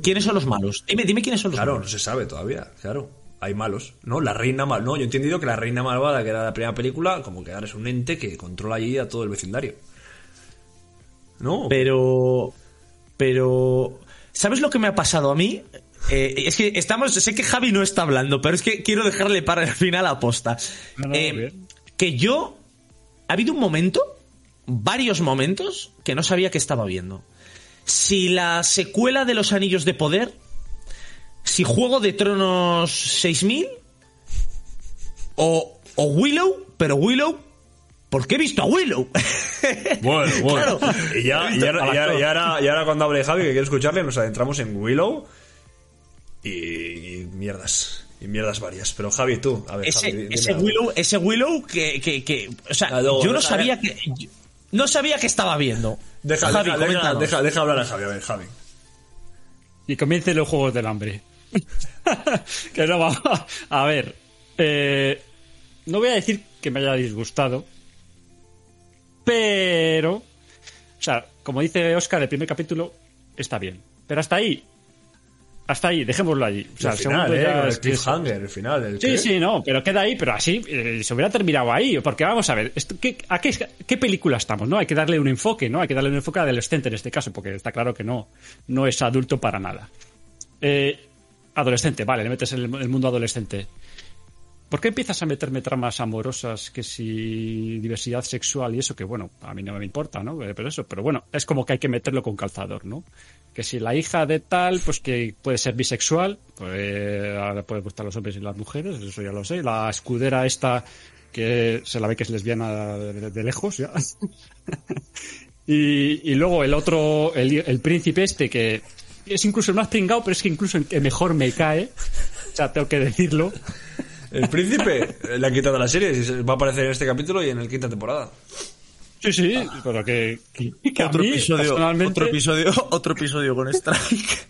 ¿quiénes son los malos? Dime, dime quiénes son los Claro, no malos. se sabe todavía, claro. Hay malos, ¿no? La reina mal, no, yo he entendido que la reina malvada, que era la primera película, como que ahora es un ente que controla allí a todo el vecindario. ¿No? Pero. Pero. ¿Sabes lo que me ha pasado a mí? Eh, es que estamos. Sé que Javi no está hablando, pero es que quiero dejarle para el final a posta. No, no, Eh, que yo. Ha habido un momento, varios momentos, que no sabía que estaba viendo. Si la secuela de los Anillos de Poder. Si Juego de Tronos 6000. O, o Willow, pero Willow. ¿Por qué he visto a Willow? Bueno, bueno. Claro. Y, ya, y, ahora, y ahora- y ahora- y ahora cuando hable Javi, que quiere escucharle, nos adentramos en Willow. Y, y mierdas. Y mierdas varias. Pero Javi, tú, a ver. ese, Javi, ese. Willow, ese Willow que, que, que o sea, luego, yo no deja- sabía que yo- no sabía que estaba viendo. Deja, Javi, deja, deja, coméntanos. deja, deja hablar a Javi, a ver, Javi. Y comiencen los juegos del hambre. que no va. A ver. eh, no voy a decir que me haya disgustado. Pero. O sea, como dice Oscar, el primer capítulo está bien. Pero hasta ahí. Hasta ahí, dejémoslo allí. O sea, el final, eh, ya es el cliffhanger, el final. El Sí, sí, no, pero queda ahí, pero así eh, se hubiera terminado ahí. Porque vamos a ver, esto, ¿qué, a qué, qué película estamos? ¿no? Hay que darle un enfoque, ¿no? Hay que darle un enfoque adolescente en este caso, porque está claro que no, no es adulto para nada. Eh, adolescente, vale, le metes en el, el mundo adolescente. ¿Por qué empiezas a meterme tramas amorosas que si diversidad sexual y eso? Que bueno, a mí no me importa, ¿no? Eh, Pero eso, pero bueno, es como que hay que meterlo con calzador, ¿no? Que si la hija de tal, pues que puede ser bisexual, pues ahora puede gustar los hombres y las mujeres, eso ya lo sé. La escudera esta, que se la ve que es lesbiana de, de lejos, ya. y, y luego el otro, el, el príncipe este, que es incluso el más pringado, pero es que incluso el que mejor me cae. O sea, tengo que decirlo. El príncipe eh, le han quitado la serie. Va a aparecer en este capítulo y en el quinta temporada. Sí, sí, pero que, que- otro mí, episodio, personalmente, otro episodio, otro episodio con Strike.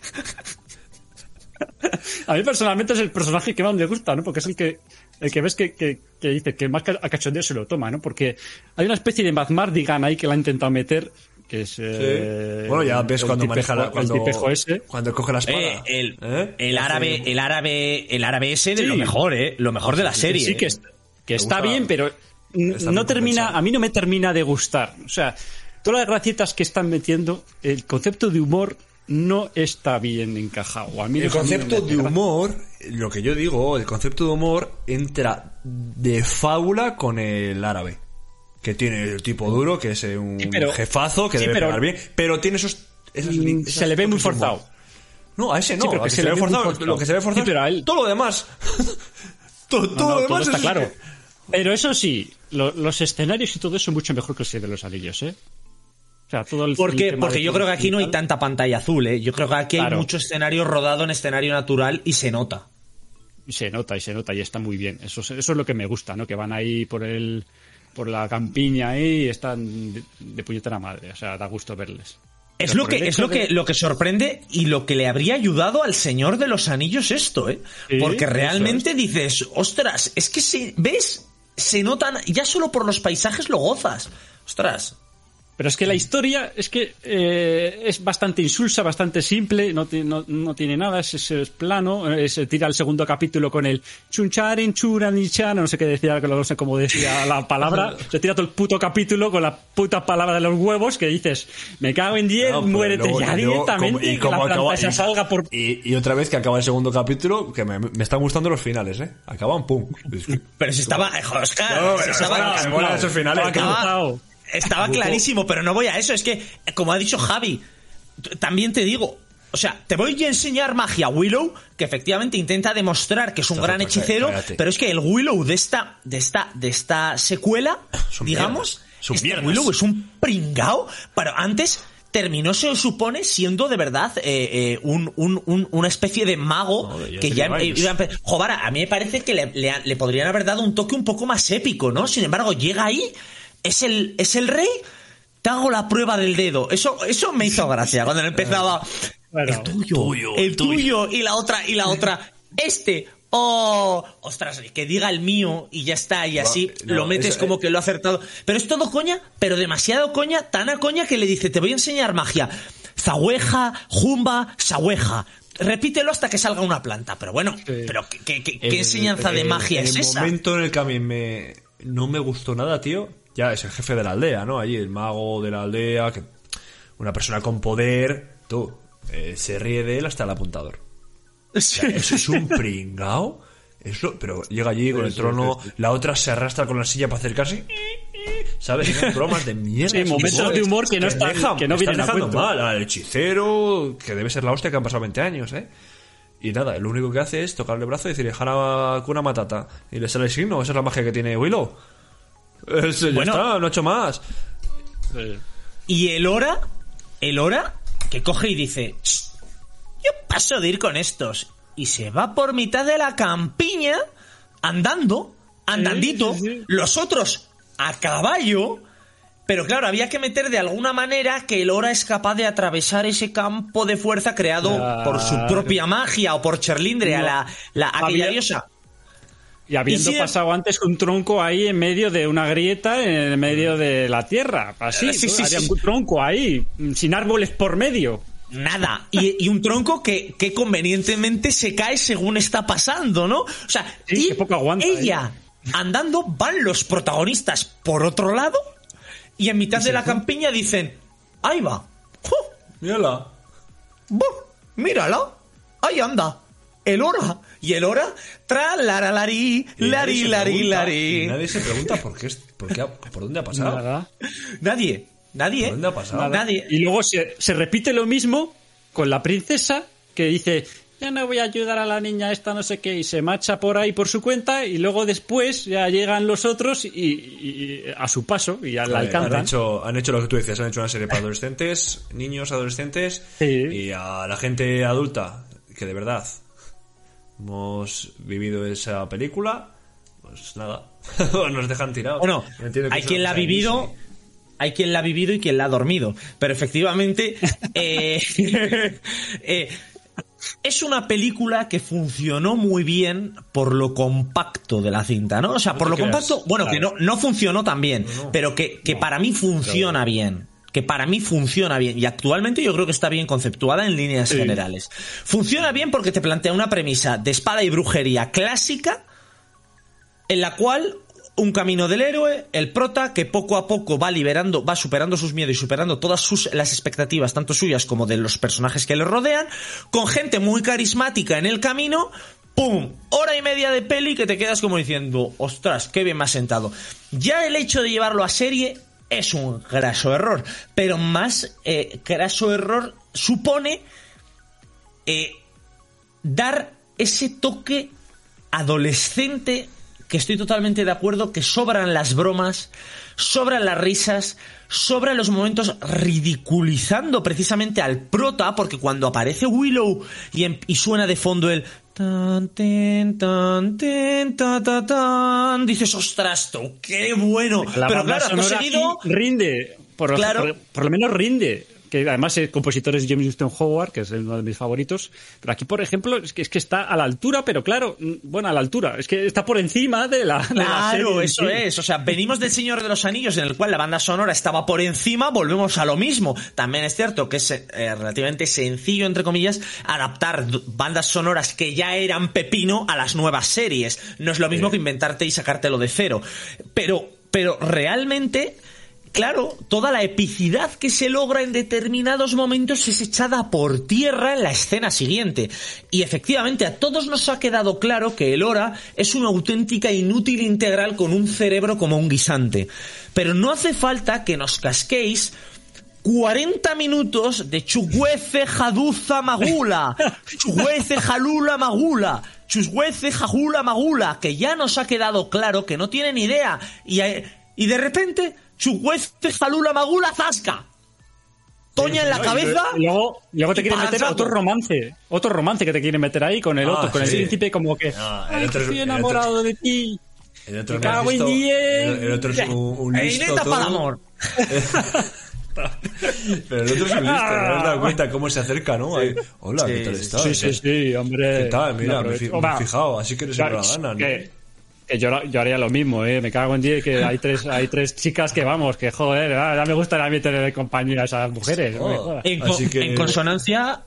a mí personalmente es el personaje que más me gusta, ¿no? Porque es el que, el que ves que, que, que dice que más a cachondeo se lo toma, ¿no? Porque hay una especie de Mad Mardigan ahí que la ha intentado meter, que es... eh, bueno, ya ves cuando tipejo- maneja la, cuando, El tipejo ese. cuando coge la espada. Eh, el, ¿Eh? el árabe, el árabe, el árabe ese de Sí. lo mejor, eh, lo mejor de la serie. Sí, que, es- que está gusta- bien, pero no termina, a mí no me termina de gustar. O sea, todas las gracietas que están metiendo, el concepto de humor no está bien encajado. A mí El concepto de humor, lo que yo digo, el concepto de humor entra de fábula con el árabe. Que tiene el tipo duro, que es eh, un Sí, pero- jefazo, que sí, debe pero- pegar bien, pero tiene esos... esas Mm, se le ve muy forzado. No, a ese no, Sí, pero que que se se le ve forzado, forzado. lo que se ve forzado Sí, pero a es él- todo lo demás. todo No, todo no, lo todo demás está es- claro. Pero eso sí, lo- los escenarios y todo eso mucho mejor que el Señor de los Anillos, ¿eh? O sea, todo el el Porque, yo creo que aquí no hay tanta pantalla azul, ¿eh? Yo creo que aquí hay mucho escenario rodado en escenario natural y se nota. Y se nota y se nota y está muy bien. Eso, es- eso es lo que me gusta, ¿no? Que van ahí por el por la campiña ahí y están de, de puñetera madre. O sea, da gusto verles. Es Pero lo por que, es lo que, de- lo que sorprende y lo que le habría ayudado al Señor de los Anillos esto, ¿eh? Sí, Porque realmente dices, ostras, es que se, ¿ves? Se notan, ya solo por los paisajes lo gozas. Ostras. Pero es que la historia es que eh, es bastante insulsa, bastante simple, no, no, no tiene nada, es, es- es plano, eh, se tira el segundo capítulo con el chuncharin churanichana, no sé qué decía, no sé cómo decía la palabra, se tira todo el puto capítulo con la puta palabra de los huevos que dices, me cago en 10, No, muérete luego- ya luego, directamente, como- y que la acaba- y- salga por... Y, y otra vez que acaba el segundo capítulo, que me, me están gustando los finales, ¿eh? Acaban, pum. Pero si estaba, Oscar, si estaba, molan esos finales. Estaba Estaba- clarísimo, pero no voy a eso. Es que, como ha dicho Javi, también te digo, o sea, te voy a enseñar magia Willow, que efectivamente intenta demostrar que es un gran loco, hechicero, cállate. pero es que el Willow de esta, de esta, de esta secuela, Son digamos, este. Willow es un pringao, pero antes terminó, se supone, siendo de verdad eh, eh, un, un- un- una especie de mago No, ya que ya empe- Jovara, a mí me parece que le, le- le podrían haber dado un toque un poco más épico, ¿no? Sin embargo, llega ahí, es el, es el rey, te hago la prueba del dedo. Eso, eso me hizo gracia cuando empezaba. Bueno, el tuyo, el tuyo, y la otra, y la otra, este. Oh, ostras, que diga el mío y ya está, y así no, lo metes eso- como que lo ha acertado. Pero es todo coña, pero demasiado coña, tan a coña que le dice, te voy a enseñar magia. Zahueja, jumba, sahueja. Repítelo hasta que salga una planta. Pero bueno, pero ¿qué, qué- qué- qué El- enseñanza de el- magia el es esa? momento en el que a mí me, no me gustó nada, tío, ya es el jefe de la aldea, ¿no? Allí, el mago de la aldea, que una persona con poder, tú, eh, se ríe de él hasta el apuntador. O sea, eso es un pringao. Eso, pero llega allí con el trono, la otra se arrastra con la silla para acercarse. ¿Sabes? Son bromas de mierda. Sí, momentos de humor que no están- dejan- que no están vienen dejando mal al hechicero, que debe ser la hostia que han pasado 20 años, ¿eh? Y nada, lo único que hace es tocarle el brazo y decirle, Jara Kuna Matata. Y le sale el signo, esa es la magia que tiene Willow. Eso, ya Bueno. está, no ha hecho más. eh, Y el hora, el hora, que coge y dice, "Ch, yo paso de ir con estos. y se va por mitad de la campiña andando, andandito, sí, sí. los otros a caballo. Pero claro, había que meter de alguna manera que el Hora es capaz de atravesar ese campo de fuerza creado Claro. por su propia magia o por Cherlindrea, No. la, la aquella Había- diosa. Y habiendo Y si- pasado antes un tronco ahí en medio de una grieta, en el medio de la tierra. Así, sí, sí, había sí. un tronco ahí, sin árboles por medio. Nada. Y, y un tronco que, que convenientemente se cae según está pasando, ¿no? O sea, Sí, y poco aguanta, ella andando, van los protagonistas por otro lado y en mitad de la campiña dicen, ahí va. ¡Ju! Mírala. ¡Bu! Mírala. Ahí anda. El hora. Y el hora, tra la la lari, lari, lari, Nadie se pregunta por qué, es- por, qué ha- por dónde ha pasado. Nada. Nadie. Nadie. ¿Por dónde ha pasado? Nadie. Y luego se, se repite lo mismo con la princesa que dice, ya no voy a ayudar a la niña esta no sé qué, y se marcha por ahí por su cuenta, y luego después ya llegan los otros y, y- y a su paso y ya la Vale, han, alcanzan. hecho, han hecho lo que tú decías, han hecho una serie para adolescentes, niños, adolescentes Sí. y a la gente adulta que de verdad hemos vivido esa película, pues nada, nos dejan tirados. Bueno, Yo entiendo que hay quien la ha vivido, hay quien la ha vivido y quien la ha dormido. Pero efectivamente, eh, eh, es una película que funcionó muy bien por lo compacto de la cinta, ¿no? O sea, por lo compacto, bueno, que no, no funcionó tan bien, pero que, que para mí funciona bien. Que para mí funciona bien. Y actualmente yo creo que está bien conceptuada en líneas Sí. generales. Funciona bien porque te plantea una premisa de espada y brujería clásica en la cual un camino del héroe, el prota, que poco a poco va liberando, va superando sus miedos y superando todas sus, las expectativas, tanto suyas como de los personajes que le rodean, con gente muy carismática en el camino, ¡pum! Hora y media de peli que te quedas como diciendo, ostras, qué bien me ha sentado. Ya el hecho de llevarlo a serie es un graso error, pero más eh, graso error supone eh, dar ese toque adolescente que estoy totalmente de acuerdo que sobran las bromas, sobran las risas, sobran los momentos ridiculizando precisamente al prota, porque cuando aparece Willow y, em- y suena de fondo el tan, ten, tan, ten, ta, ta, tan, dices, ostras, tú, qué bueno. La Pero claro, sonora seguido, rinde. Por, Claro. por, por lo menos rinde. Que además el compositor es James Newton Howard, que es uno de mis favoritos. Pero aquí, por ejemplo, es que, es que está a la altura, pero claro, mm, bueno, a la altura. Es que está por encima de la, de la serie eso es. O sea, venimos del Señor de los Anillos, en el cual la banda sonora estaba por encima, volvemos a lo mismo. También es cierto que es eh, relativamente sencillo, entre comillas, adaptar bandas sonoras que ya eran pepino a las nuevas series. No es lo mismo que inventarte y sacártelo de cero. Pero, pero realmente. Claro, toda la epicidad que se logra en determinados momentos es echada por tierra en la escena siguiente. Y efectivamente a todos nos ha quedado claro que el Hora es una auténtica inútil integral con un cerebro como un guisante. Pero no hace falta que nos casquéis 40 minutos de chugüece jaduza magula, chugüece jalula magula, chugüece jajula magula, que ya nos ha quedado claro que no tienen idea. Y, eh, y de repente, chugüece jalula magula zasca. Toña en la cabeza. Y luego, y luego te quieren meter otro romance. Otro romance que te quieren meter ahí con el Ah, otro, con el príncipe, como que. El "Ay, otro es- estoy el enamorado de ti. El otro Me cago visto- el, el otro es un, un ¡Ey, listo todo. para el amor! Pero el otro es un listo, no has dado cuenta cómo se acerca, ¿no? Ahí, Hola, Sí, ¿qué tal sí, estás? Sí, sí, sí, hombre. ¿Qué tal? Mira, No, me, he fijado, así que eres la gana, ¿no? que, que yo, yo haría lo mismo, ¿eh? Me cago en 10 que hay tres, hay tres chicas que vamos, que joder, ya me gustaría a mí tener compañía a esas mujeres. Oh. co- que- en consonancia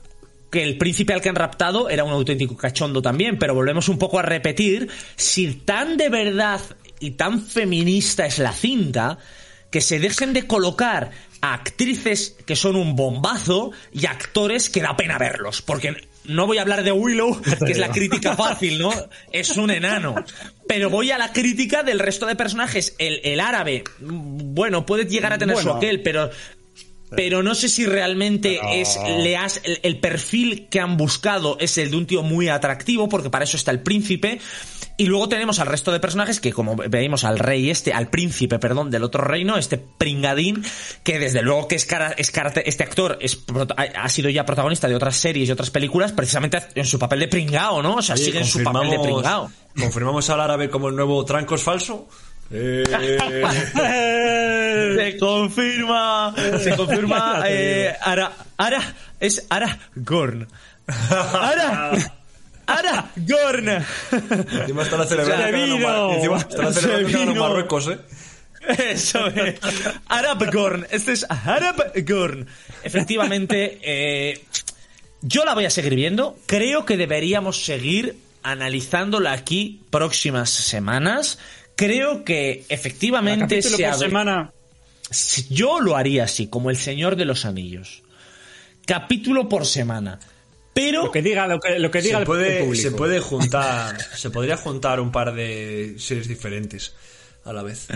que el príncipe al que han raptado era un auténtico cachondo también, pero volvemos un poco a repetir, si tan de verdad y tan feminista es la cinta, que se dejen de colocar a actrices que son un bombazo y actores que da pena verlos, porque no voy a hablar de Willow, que es la crítica fácil, ¿no? Es un enano. Pero voy a la crítica del resto de personajes. El, el árabe, mm, bueno, puede llegar a tener su aquel, pero pero no sé si realmente es le has el, el perfil que han buscado es el de un tío muy atractivo porque para eso está el príncipe. Y luego tenemos al resto de personajes que como veíamos al rey este al príncipe perdón del otro reino este pringadín que desde luego que es cara, es cara- este actor es ha sido ya protagonista de otras series y otras películas precisamente en su papel de pringao no o sea Oye, sigue en su papel de pringao. confirmamos al árabe como el nuevo tranco es falso. Eh, Se confirma, se confirma, eh, Ara, Ara, es Ara Gorn. Ara, Ara Gorn. encima están celebrando encima Se celebrando vino. Marruecos, eh. Eso es. Arab Gorn. Este es Arab Gorn. Efectivamente, eh, yo la voy a seguir viendo. Creo que deberíamos seguir analizándola aquí próximas semanas. Creo que efectivamente Capítulo se por semana. Yo lo haría así, como el Señor de los Anillos. Capítulo por semana. Pero Lo que diga, lo que, lo que diga Se el puede, público. se puede juntar, se podría juntar un par de series diferentes a la vez.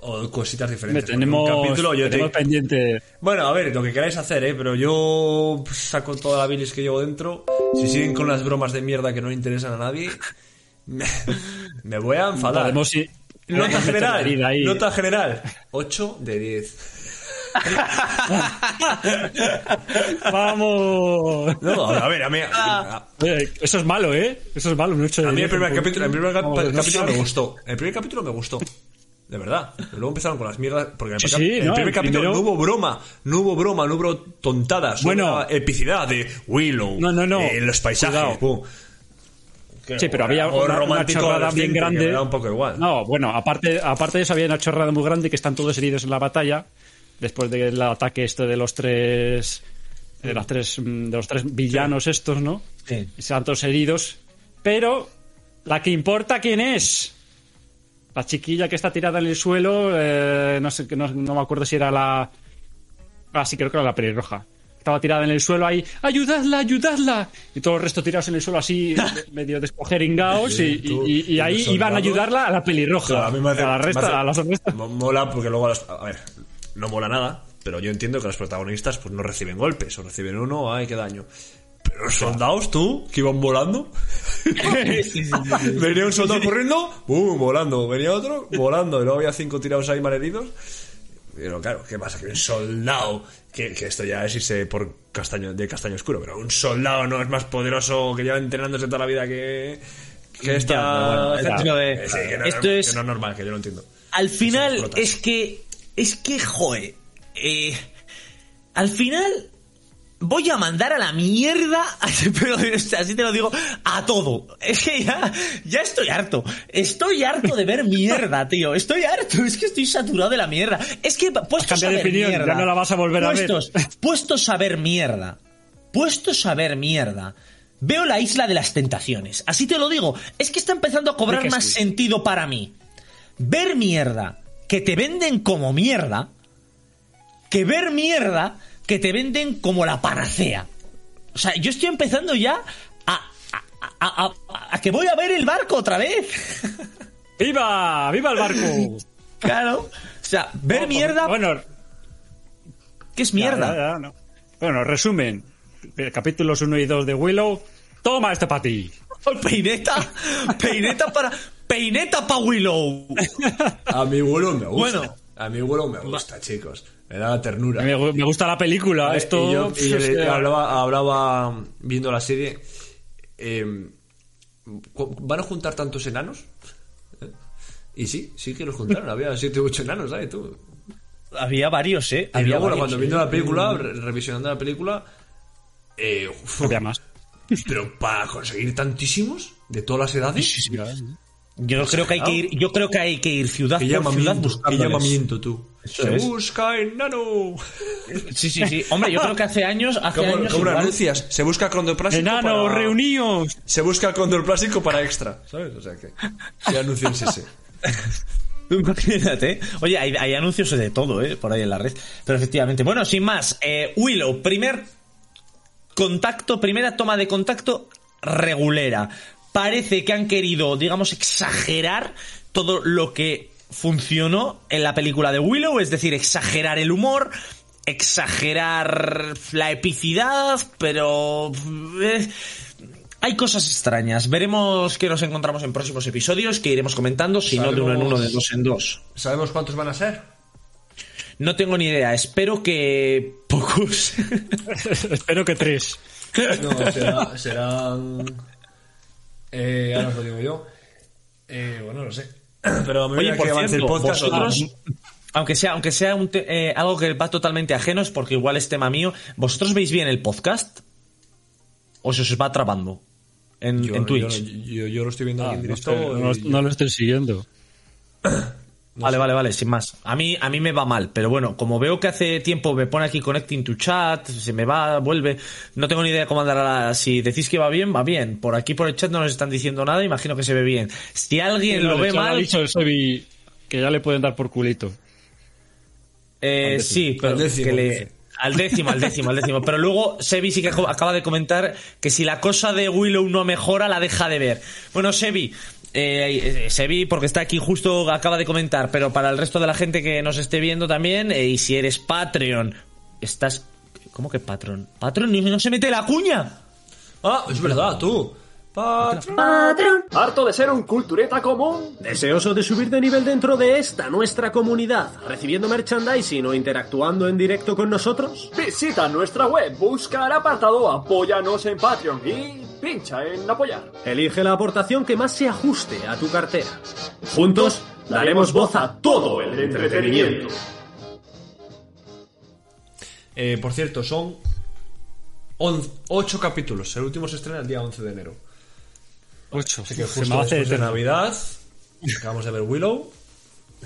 O cositas diferentes. tenemos, un capítulo yo te- tenemos pendiente. Bueno, a ver, lo que queráis hacer, ¿eh? Pero yo saco toda la bilis que llevo dentro. Si siguen con las bromas de mierda que no interesan a nadie, me, voy a enfadar. Podemos ir- Nota general, ahí. nota general, 8 de 10. Vamos. No, a ver, a mí, a, Oye, eso es malo, ¿eh? Eso es malo. Un ocho de a mí el primer capítulo, el primer cap- Vamos, no capítulo me gustó. El primer capítulo me gustó. De verdad. Luego empezaron con las mierdas. Porque el, Sí, sí, el no, primer el capítulo primero- no hubo broma. No hubo broma, no hubo tontadas. Bueno. Bueno. epicidad de Willow. No, no, no. eh, los paisajes. Cuidado. Sí, pero había una, chorrada bien grande. me da un poco igual. No, bueno, aparte, aparte de eso había una chorrada muy grande que están todos heridos en la batalla después del ataque este de los tres de las tres mm, de los tres villanos estos, ¿no? Sí. Están todos heridos, pero la que importa quién es. La chiquilla que está tirada en el suelo, eh, no sé, no, no me acuerdo si era la Ah, sí, creo que era la pelirroja. Estaba tirada en el suelo ahí, ayudadla, ayudadla. Y todo el resto tirados en el suelo así, medio despojeringaos. Sí, y, y- y y ahí iban a ayudarla a la pelirroja. Claro, a mí me hace- a la me resta, hace- a las restas. mo- Mola porque luego a las. A ver, no mola nada. Pero yo entiendo que los protagonistas pues no reciben golpes. O reciben uno, ay, qué daño. Pero los soldados, tú, que iban volando. Venía un soldado corriendo, ¡bum! volando. Venía otro, volando. Y luego había cinco tirados ahí malheridos. Pero claro, ¿qué pasa? Que un soldado, que, que esto ya es irse por castaño, de castaño oscuro, pero un soldado no es más poderoso que lleva entrenándose toda la vida que, que bueno, de- sí, que no, esto que es- no es normal, que yo lo entiendo. al final es que es que joe eh, al final voy a mandar a la mierda pero así te lo digo a todo. Es que ya ya estoy harto. Estoy harto de ver mierda tío. Estoy harto es que estoy saturado de la mierda. Es que puestos a cambiado de ver opinión, mierda. ya no la vas a volver a ver. puestos, a ver mierda. Puestos a ver mierda. Veo la isla de las tentaciones. Así te lo digo. Es que está empezando a cobrar que más sí. sentido para mí. Ver mierda que te venden como mierda que ver mierda que te venden como la panacea. O sea, yo estoy empezando ya a, a, a- a- a que voy a ver el barco otra vez. ¡Viva! ¡Viva el barco! claro. O sea, ver mierda, Bueno, ¿qué es mierda? ya, ya, no. Bueno, resumen. Capítulos 1 y 2 de Willow. Toma este para ti. Peineta, peineta para, peineta para Willow. A mi vuelo me gusta. Bueno. a mi vuelo me gusta, chicos. Me da ternura. Me, gu- me gusta la película. Eh, Esto. y yo, y le- eh, hablaba, hablaba viendo la serie. eh, cu- ¿Van a juntar tantos enanos? ¿Eh? Y sí, sí que los juntaron. Había siete u ocho enanos, ¿sabes tú? Había varios, ¿eh? Y Había luego, varios, cuando ¿eh? viendo la película, re- revisionando la película, eh, uf, había más. pero para conseguir tantísimos de todas las edades, Yo creo que hay que ir, yo creo que hay que ir ciudad qué por ciudad buscándoles. llamamiento tú. Eso Se es. busca enano. Sí, sí, sí. Hombre, yo creo que hace años, hace ¿Cómo, años cómo igual- anuncias? Se busca condoplástico ¡Enanos, para... reuníos! Se busca condoplástico para extra, ¿sabes? O sea que... ¿Qué anuncio es ese? Tú Imagínate. Oye, hay, hay anuncios de todo, ¿eh? Por ahí en la red. Pero efectivamente. Bueno, sin más. eh, Willow, primer contacto, primera toma de contacto regulera. Parece que han querido, digamos, exagerar todo lo que funcionó en la película de Willow, es decir, exagerar el humor, exagerar la epicidad, pero... eh, hay cosas extrañas. Veremos qué nos encontramos en próximos episodios, que iremos comentando, si no de uno en uno, de dos en dos. ¿Sabemos cuántos van a ser? No tengo ni idea, espero que pocos. Espero que tres. No, será, serán. Eh, ahora os lo digo yo. Eh, bueno, no sé. Pero a Oye, por que avance el cierto, podcast. vosotros, aunque sea, aunque sea un te- eh, algo que va totalmente ajeno, es porque igual es tema mío, ¿vosotros veis bien el podcast? ¿O se os va trabando? En, yo, en Twitch. Yo, yo- yo lo estoy viendo aquí Ah, en no, directo. estoy- no- y- no lo estoy siguiendo. vale, vale, vale, sin más. A mí, a mí me va mal, pero bueno, como veo que hace tiempo me pone aquí connecting to chat, se me va, vuelve, no tengo ni idea de cómo andará. Si decís que va bien, va bien. Por aquí por el chat no nos están diciendo nada, imagino que se ve bien. Si alguien lo ve ya ha mal, dicho el Sebi que ya le pueden dar por culito. Eh, Al sí, décimo. pero Al décimo, que le- dice. al décimo, al décimo, al décimo. Pero luego Sebi sí que ac- acaba de comentar que si la cosa de Willow no mejora, la deja de ver. Bueno, Sebi, eh, eh, porque está aquí justo acaba de comentar, pero para el resto de la gente que nos esté viendo también, eh, y si eres Patreon, estás... ¿Cómo que Patreon? ¿Patreon? ¿Y no se mete la cuña? Ah, es verdad, tú. Patrón. ¿Harto de ser un cultureta común? ¿Deseoso de subir de nivel dentro de esta nuestra comunidad, recibiendo merchandising o interactuando en directo con nosotros? Visita nuestra web, busca el apartado Apóyanos en Patreon y pincha en apoyar. Elige la aportación que más se ajuste a tu cartera. Juntos daremos voz a todo el entretenimiento. Eh, por cierto, son 8 capítulos. El último se estrena el día 11 de enero. Ocho. Así que Se justo me hace después de. Navidad acabamos de ver Willow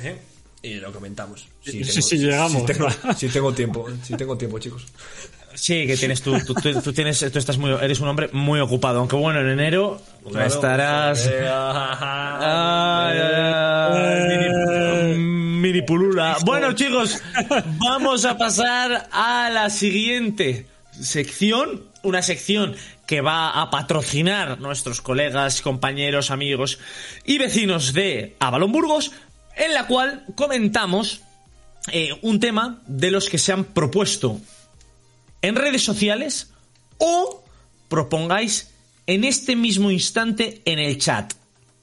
¿eh? y lo comentamos. Sí, sí, llegamos. Si tengo, si tengo tiempo, si tengo tiempo, chicos. Sí, que tienes tú, tú, tú- tú tienes, tú estás muy, eres un hombre muy ocupado, aunque bueno, en enero estarás... Eh, Ay, ay, ay, mini, mini pulula. Bueno, chicos, vamos a pasar a la siguiente sección. Una sección que va a patrocinar nuestros colegas, compañeros, amigos y vecinos de Avalon Burgos, en la cual comentamos eh, un tema de los que se han propuesto en redes sociales o propongáis en este mismo instante en el chat.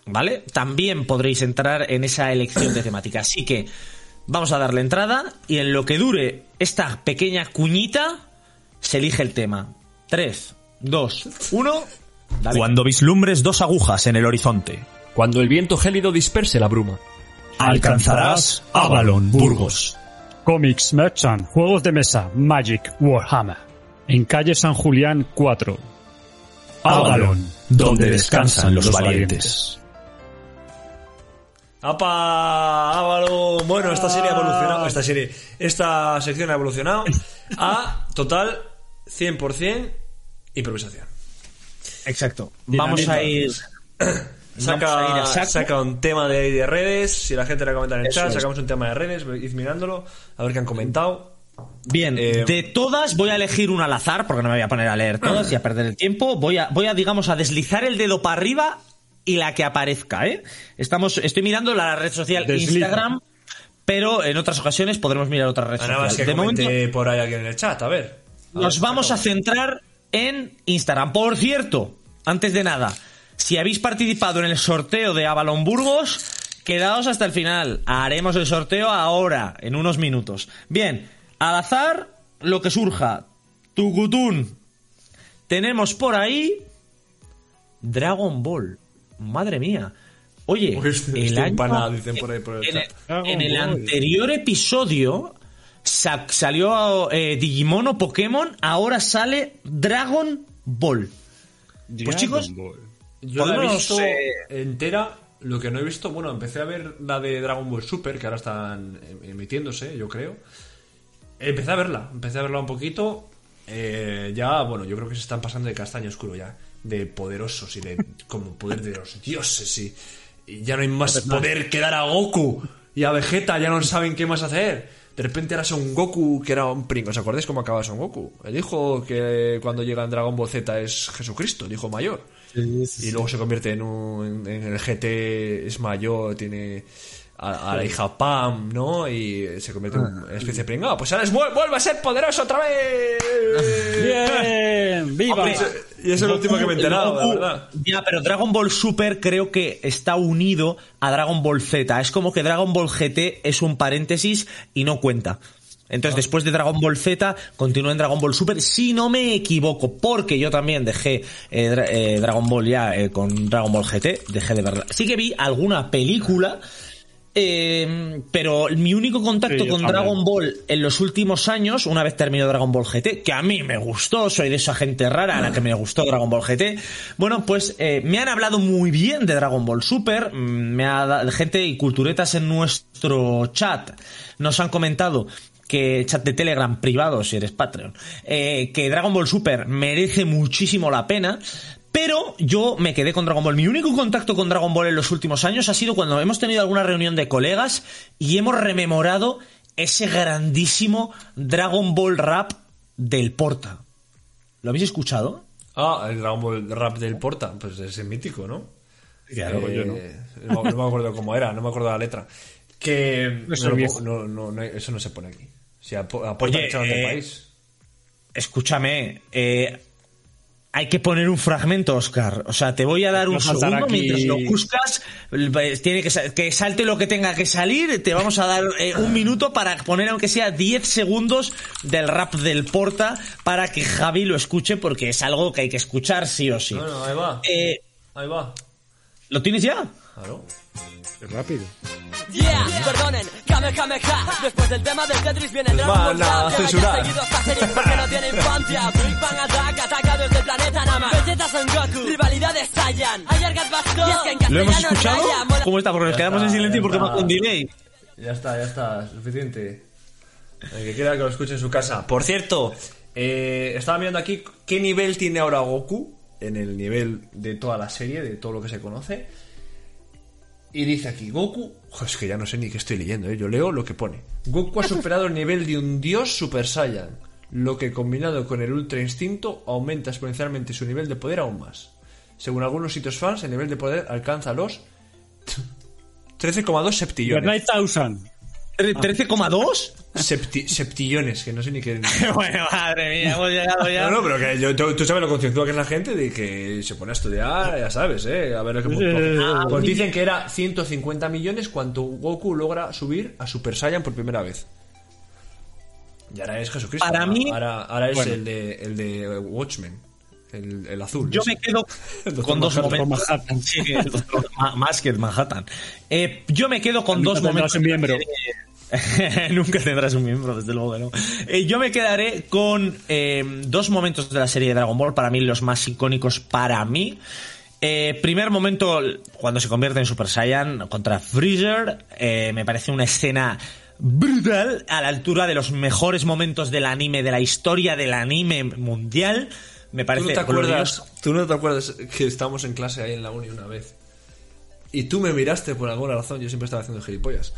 ¿Vale? También podréis entrar en esa elección de temática. Así que vamos a darle entrada y en lo que dure esta pequeña cuñita se elige el tema. 3, 2, 1. Cuando vislumbres dos agujas en el horizonte, Cuando el viento gélido disperse la bruma. alcanzarás Avalon Burgos. Comics Merchant, juegos de mesa, Magic, Warhammer. En calle San Julián 4. Avalon, donde descansan los valientes. ¡Apa! Ávalo. Bueno, esta serie ha evolucionado. Esta serie. Esta sección ha evolucionado a total 100% improvisación. Exacto. Vamos a ir. Saca, Vamos a ir a saca un tema de, de redes. Si la gente le comenta en el Eso chat, es. sacamos un tema de redes. Id mirándolo. A ver qué han comentado. Bien, Eh, de todas voy a elegir una al azar porque no me voy a poner a leer todas y a perder el tiempo. Voy a, voy a digamos, a deslizar el dedo para arriba y la que aparezca, ¿eh? Estamos, estoy mirando la red social Desliza. Instagram, pero en otras ocasiones podremos mirar otra red más que De momento por ahí alguien en el chat. A ver. A nos ver, vamos a centrar en Instagram. Por cierto, antes de nada, si habéis participado en el sorteo de Avalon Burgos, quedaos hasta el final. Haremos el sorteo ahora, en unos minutos. Bien, al azar, lo que surja. Tucutún. Tenemos por ahí Dragon Ball. Madre mía. Oye, el año- empanada, dicen por ahí por el en chat. el, en anterior episodio sa- salió eh, Digimon o Pokémon, ahora sale Dragon Ball. Pues chicos, Yo la he visto eh, entera. Lo que no he visto, bueno, empecé a ver la de Dragon Ball Super, que ahora están em- emitiéndose, yo creo. Empecé a verla, empecé a verla un poquito. eh, ya, bueno, yo creo que se están pasando de castaño oscuro ya. De poderosos y de. como poder de los dioses y. y ya no hay más poder que dar a Goku. Y a Vegeta ya no saben qué más hacer. De repente era Son Goku, que era un pringo. ¿Os acordáis cómo acaba Son Goku? El hijo que cuando llega en Dragon Ball Z es Jesucristo, el hijo mayor. y luego se convierte en un en el GT es mayor tiene a, a la hija Pam no y se convierte en una especie de pringado pues ahora es, vuel- vuelve a ser poderoso otra vez ¡Bien! ¡Viva! Hombre, y es lo último que me he enterado la Goku- verdad Ya, pero Dragon Ball Super creo que está unido a Dragon Ball Z. Es como que Dragon Ball GT es un paréntesis y no cuenta. Entonces, después de Dragon Ball Z, continúa en Dragon Ball Super, si no me equivoco, porque yo también dejé eh, Dra- eh, Dragon Ball ya eh, con Dragon Ball GT, dejé de verla. Sí que vi alguna película, eh, pero mi único contacto Sí, con también. Dragon Ball en los últimos años, una vez terminó Dragon Ball GT, que a mí me gustó, soy de esa gente rara a la que me gustó Dragon Ball GT. Bueno, pues eh, me han hablado muy bien de Dragon Ball Super, mm, me ha gente y culturetas en nuestro chat nos han comentado que chat de Telegram privado, si eres Patreon, eh, que Dragon Ball Super merece muchísimo la pena, pero yo me quedé con Dragon Ball. Mi único contacto con Dragon Ball en los últimos años ha sido cuando hemos tenido alguna reunión de colegas y hemos rememorado ese grandísimo Dragon Ball Rap del Porta. ¿Lo habéis escuchado? ah el Dragon Ball rap del Porta pues ese mítico ¿no? Claro, Eh, yo no. no, no me acuerdo cómo era, no me acuerdo la letra. Que no no, no, eso no se pone aquí. Si Oye, echaron del eh, país. Escúchame, eh, hay que poner un fragmento, Oscar. O sea, te voy a dar un segundo aquí- mientras lo buscas. eh, Tiene que, que salte lo que tenga que salir. Te vamos a dar eh, un minuto para poner, aunque sea 10 segundos del rap del Porta para que Javi lo escuche porque es algo que hay que escuchar sí o sí. Bueno, ahí va. Eh, Ahí va. ¿Lo tienes ya? Claro. Qué rápido. Yeah, perdonen, Kamehameha Después del tema del Tetris viene Dragon van Ball a Rap, que censurar. haya seguido esta serie porque no tiene infancia Big Bang Attack ataca desde el planeta Nama Vegeta Son Goku, rivalidad de Saiyan Ayargat Bastón, y es que en ¿Lo hemos escuchado? Raya, mola- ¿Cómo está? Porque nos Ya quedamos en está, silencio ya porque está. va con delay. Ya está, ya está, suficiente. El que quiera que lo escuche en su casa. Por cierto, eh, estaba mirando aquí qué nivel tiene ahora Goku en el nivel de toda la serie, de todo lo que se conoce. Y dice aquí, Goku... Es que ya no sé ni qué estoy leyendo, ¿eh? yo leo lo que pone. Goku ha superado el nivel de un dios Super Saiyan, lo que combinado con el Ultra Instinto aumenta exponencialmente su nivel de poder aún más. Según algunos sitios fans, el nivel de poder alcanza los 13,2 septillones. ¿13,2? Septi- septillones, que no sé ni qué. bueno, madre mía, hemos llegado ya. No, no, pero que yo, tú, tú sabes lo concienzuda que es la gente de que se pone a estudiar, ya sabes, ¿eh? A ver lo que Eh, Pues dicen que era 150 millones cuando Goku logra subir a Super Saiyan por primera vez. Y ahora es Jesucristo. Para ahora- mí- Ahora, ahora es Bueno. el, de, el de Watchmen. El, el azul. Yo ese. me quedo con dos Manhattan. momentos. Manhattan. Sí, más que el Manhattan. Eh, yo me quedo con dos momentos. miembro. Nunca tendrás un miembro, desde luego que no. Eh, yo me quedaré con eh, dos momentos de la serie de Dragon Ball, para mí los más icónicos para mí. Eh, primer momento, cuando se convierte en Super Saiyan contra Freezer, eh, me parece una escena brutal, a la altura de los mejores momentos del anime, de la historia del anime mundial. Me ¿Tú parece no, te acuerdas, ¿Tú no te acuerdas que estábamos en clase ahí en la uni una vez? Y tú me miraste por alguna razón, yo siempre estaba haciendo gilipollas.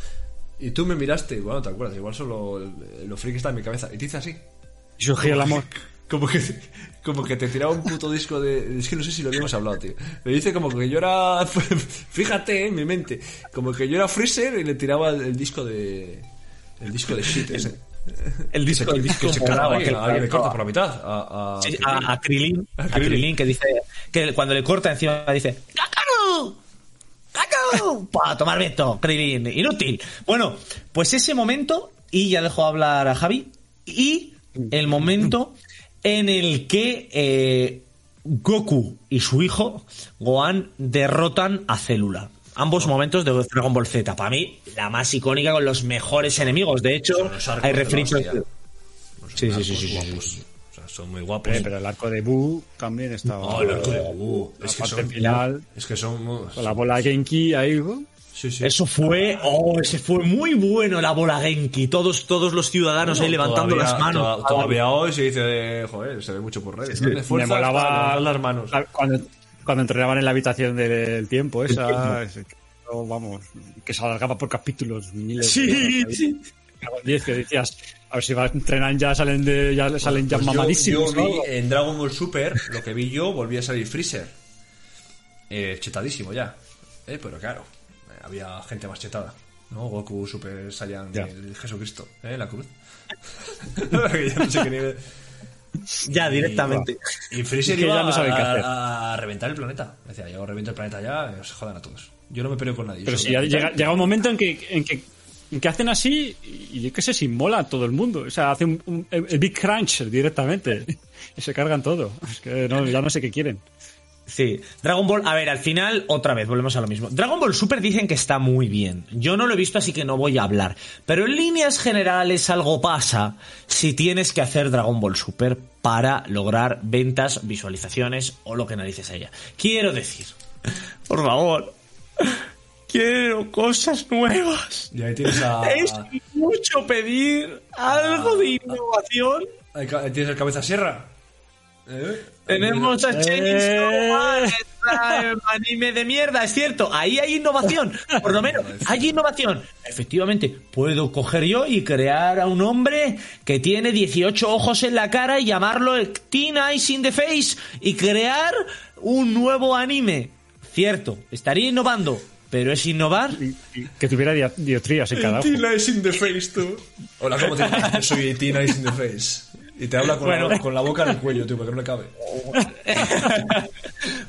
Y tú me miraste, igual no te acuerdas, igual solo lo friki está en mi cabeza. Y te hice así. Y surgió el amor. Como que, como que te tiraba un puto disco de. Es que no sé si lo habíamos hablado, tío. Me dice como que yo era. Fíjate, en mi mente. Como que yo era Freezer y le tiraba el, disco de. El disco de shit ese. El disco, el disco que se morado, carga ahí, aquel- a alguien le corta por la mitad. A, a, Sí, a, a Krilin, que dice que cuando le corta encima dice ¡Kakaru! ¡Kakaru! Para tomar viento, Krilin, inútil. Bueno, pues ese momento, y ya dejo hablar a Javi, y el momento en el que eh, Goku y su hijo, Gohan, derrotan a Célula. Ambos momentos de Dragon Ball Z. Para mí, la más icónica con los mejores enemigos. De hecho, hay referencias. Sí, sí, sí, sí, sí, son muy guapos. Eh, pero el arco de Buu también estaba. Oh, el arco de. La Es que parte son. final, Es que son. con la bola Genki ahí. ¿no? Sí, sí. Eso fue, oh, ese fue muy bueno la bola Genki. Todos, todos los ciudadanos ahí levantando Todavía- las manos. toda- Todavía hoy se dice, joder, se ve mucho por redes. Dale Me molaba las manos. cuando, cuando entrenaban en la habitación del tiempo, esa. ese- oh, vamos, que se alargaba por capítulos. Miles de Sí, ahí. sí. Cago en diez, que decías, a ver si va, entrenan ya, salen de, ya salen ya Pues yo- mamadísimos. yo, ¿no? vi en Dragon Ball Super, lo que vi yo, volví a salir Freezer. eh, chetadísimo ya. Eh, pero claro, eh, había gente más chetada. ¿No? Goku Super Saiyan Ya. el Jesucristo, ¿eh? La cruz. Ya no sé qué nivel. Ya, directamente. Y Freezer iba ya no saben qué a, hacer. a reventar el planeta. Decía, yo reviento el planeta ya, y os jodan a todos. Yo no me peleo con nadie. Pero yo si ya llega, llega un momento en que, en que, en que hacen así y yo qué sé, si mola a todo el mundo. O sea, hacen un, un- el Big Crunch directamente y se cargan todo. Es que no, ya no sé qué quieren. Sí, Dragon Ball, a ver, al final, otra vez, volvemos a lo mismo. Dragon Ball Super dicen que está muy bien. Yo no lo he visto, así que no voy a hablar. Pero en líneas generales algo pasa si tienes que hacer Dragon Ball Super para lograr ventas, visualizaciones o lo que narices haya. Quiero decir, por favor, quiero cosas nuevas. Y ahí tienes a. Es mucho pedir algo de innovación. ahí Tienes el cabeza sierra. ¿Eh? Tenemos a Chainsaw eh, anime de mierda, es cierto, ahí hay innovación, por lo menos, hay innovación. Efectivamente, puedo coger yo y crear a un hombre que tiene 18 ojos en la cara y llamarlo Teen Eyes in the Face y crear un nuevo anime. Cierto, estaría innovando, pero es innovar. Que tuviera diotrías en cada ojo. Tina is in the face, tú. Hola, ¿cómo te llamas? Yo soy Tina is in the face. Y te habla con, la, Bueno. con la boca en el cuello, tío, porque no le cabe.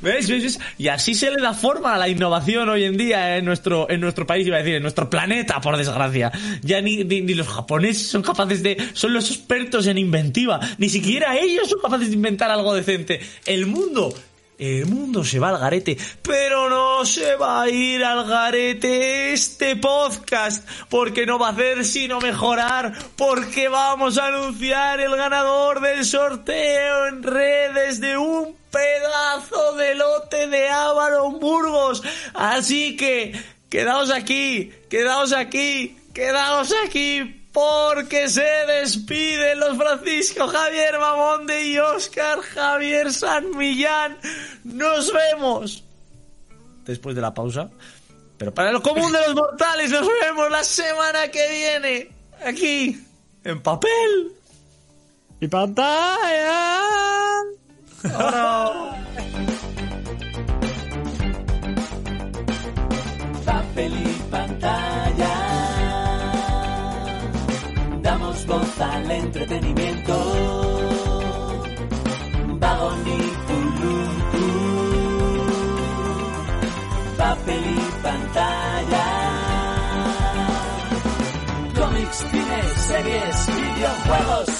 ¿Ves? ¿Ves? ¿Ves? Y así se le da forma a la innovación hoy en día en nuestro, en nuestro país, iba a decir, en nuestro planeta, por desgracia. Ya ni, ni, ni los japoneses son capaces de... Son los expertos en inventiva. Ni siquiera ellos son capaces de inventar algo decente. El mundo... El mundo se va al garete, pero no se va a ir al garete este podcast, porque no va a hacer sino mejorar, porque vamos a anunciar el ganador del sorteo en redes de un pedazo de lote de Avalon Burgos. Así que, quedaos aquí, quedaos aquí, quedaos aquí, porque se despiden los Francisco Javier Mamonde y Oscar Javier San Millán. Nos vemos después de la pausa. Pero para lo común de los mortales, nos vemos la semana que viene. Aquí, en papel. ¡Y pantalla! papel y pantalla. Al entretenimiento. Vagón y. Papel y pantalla. Cómics, cine, series, videojuegos.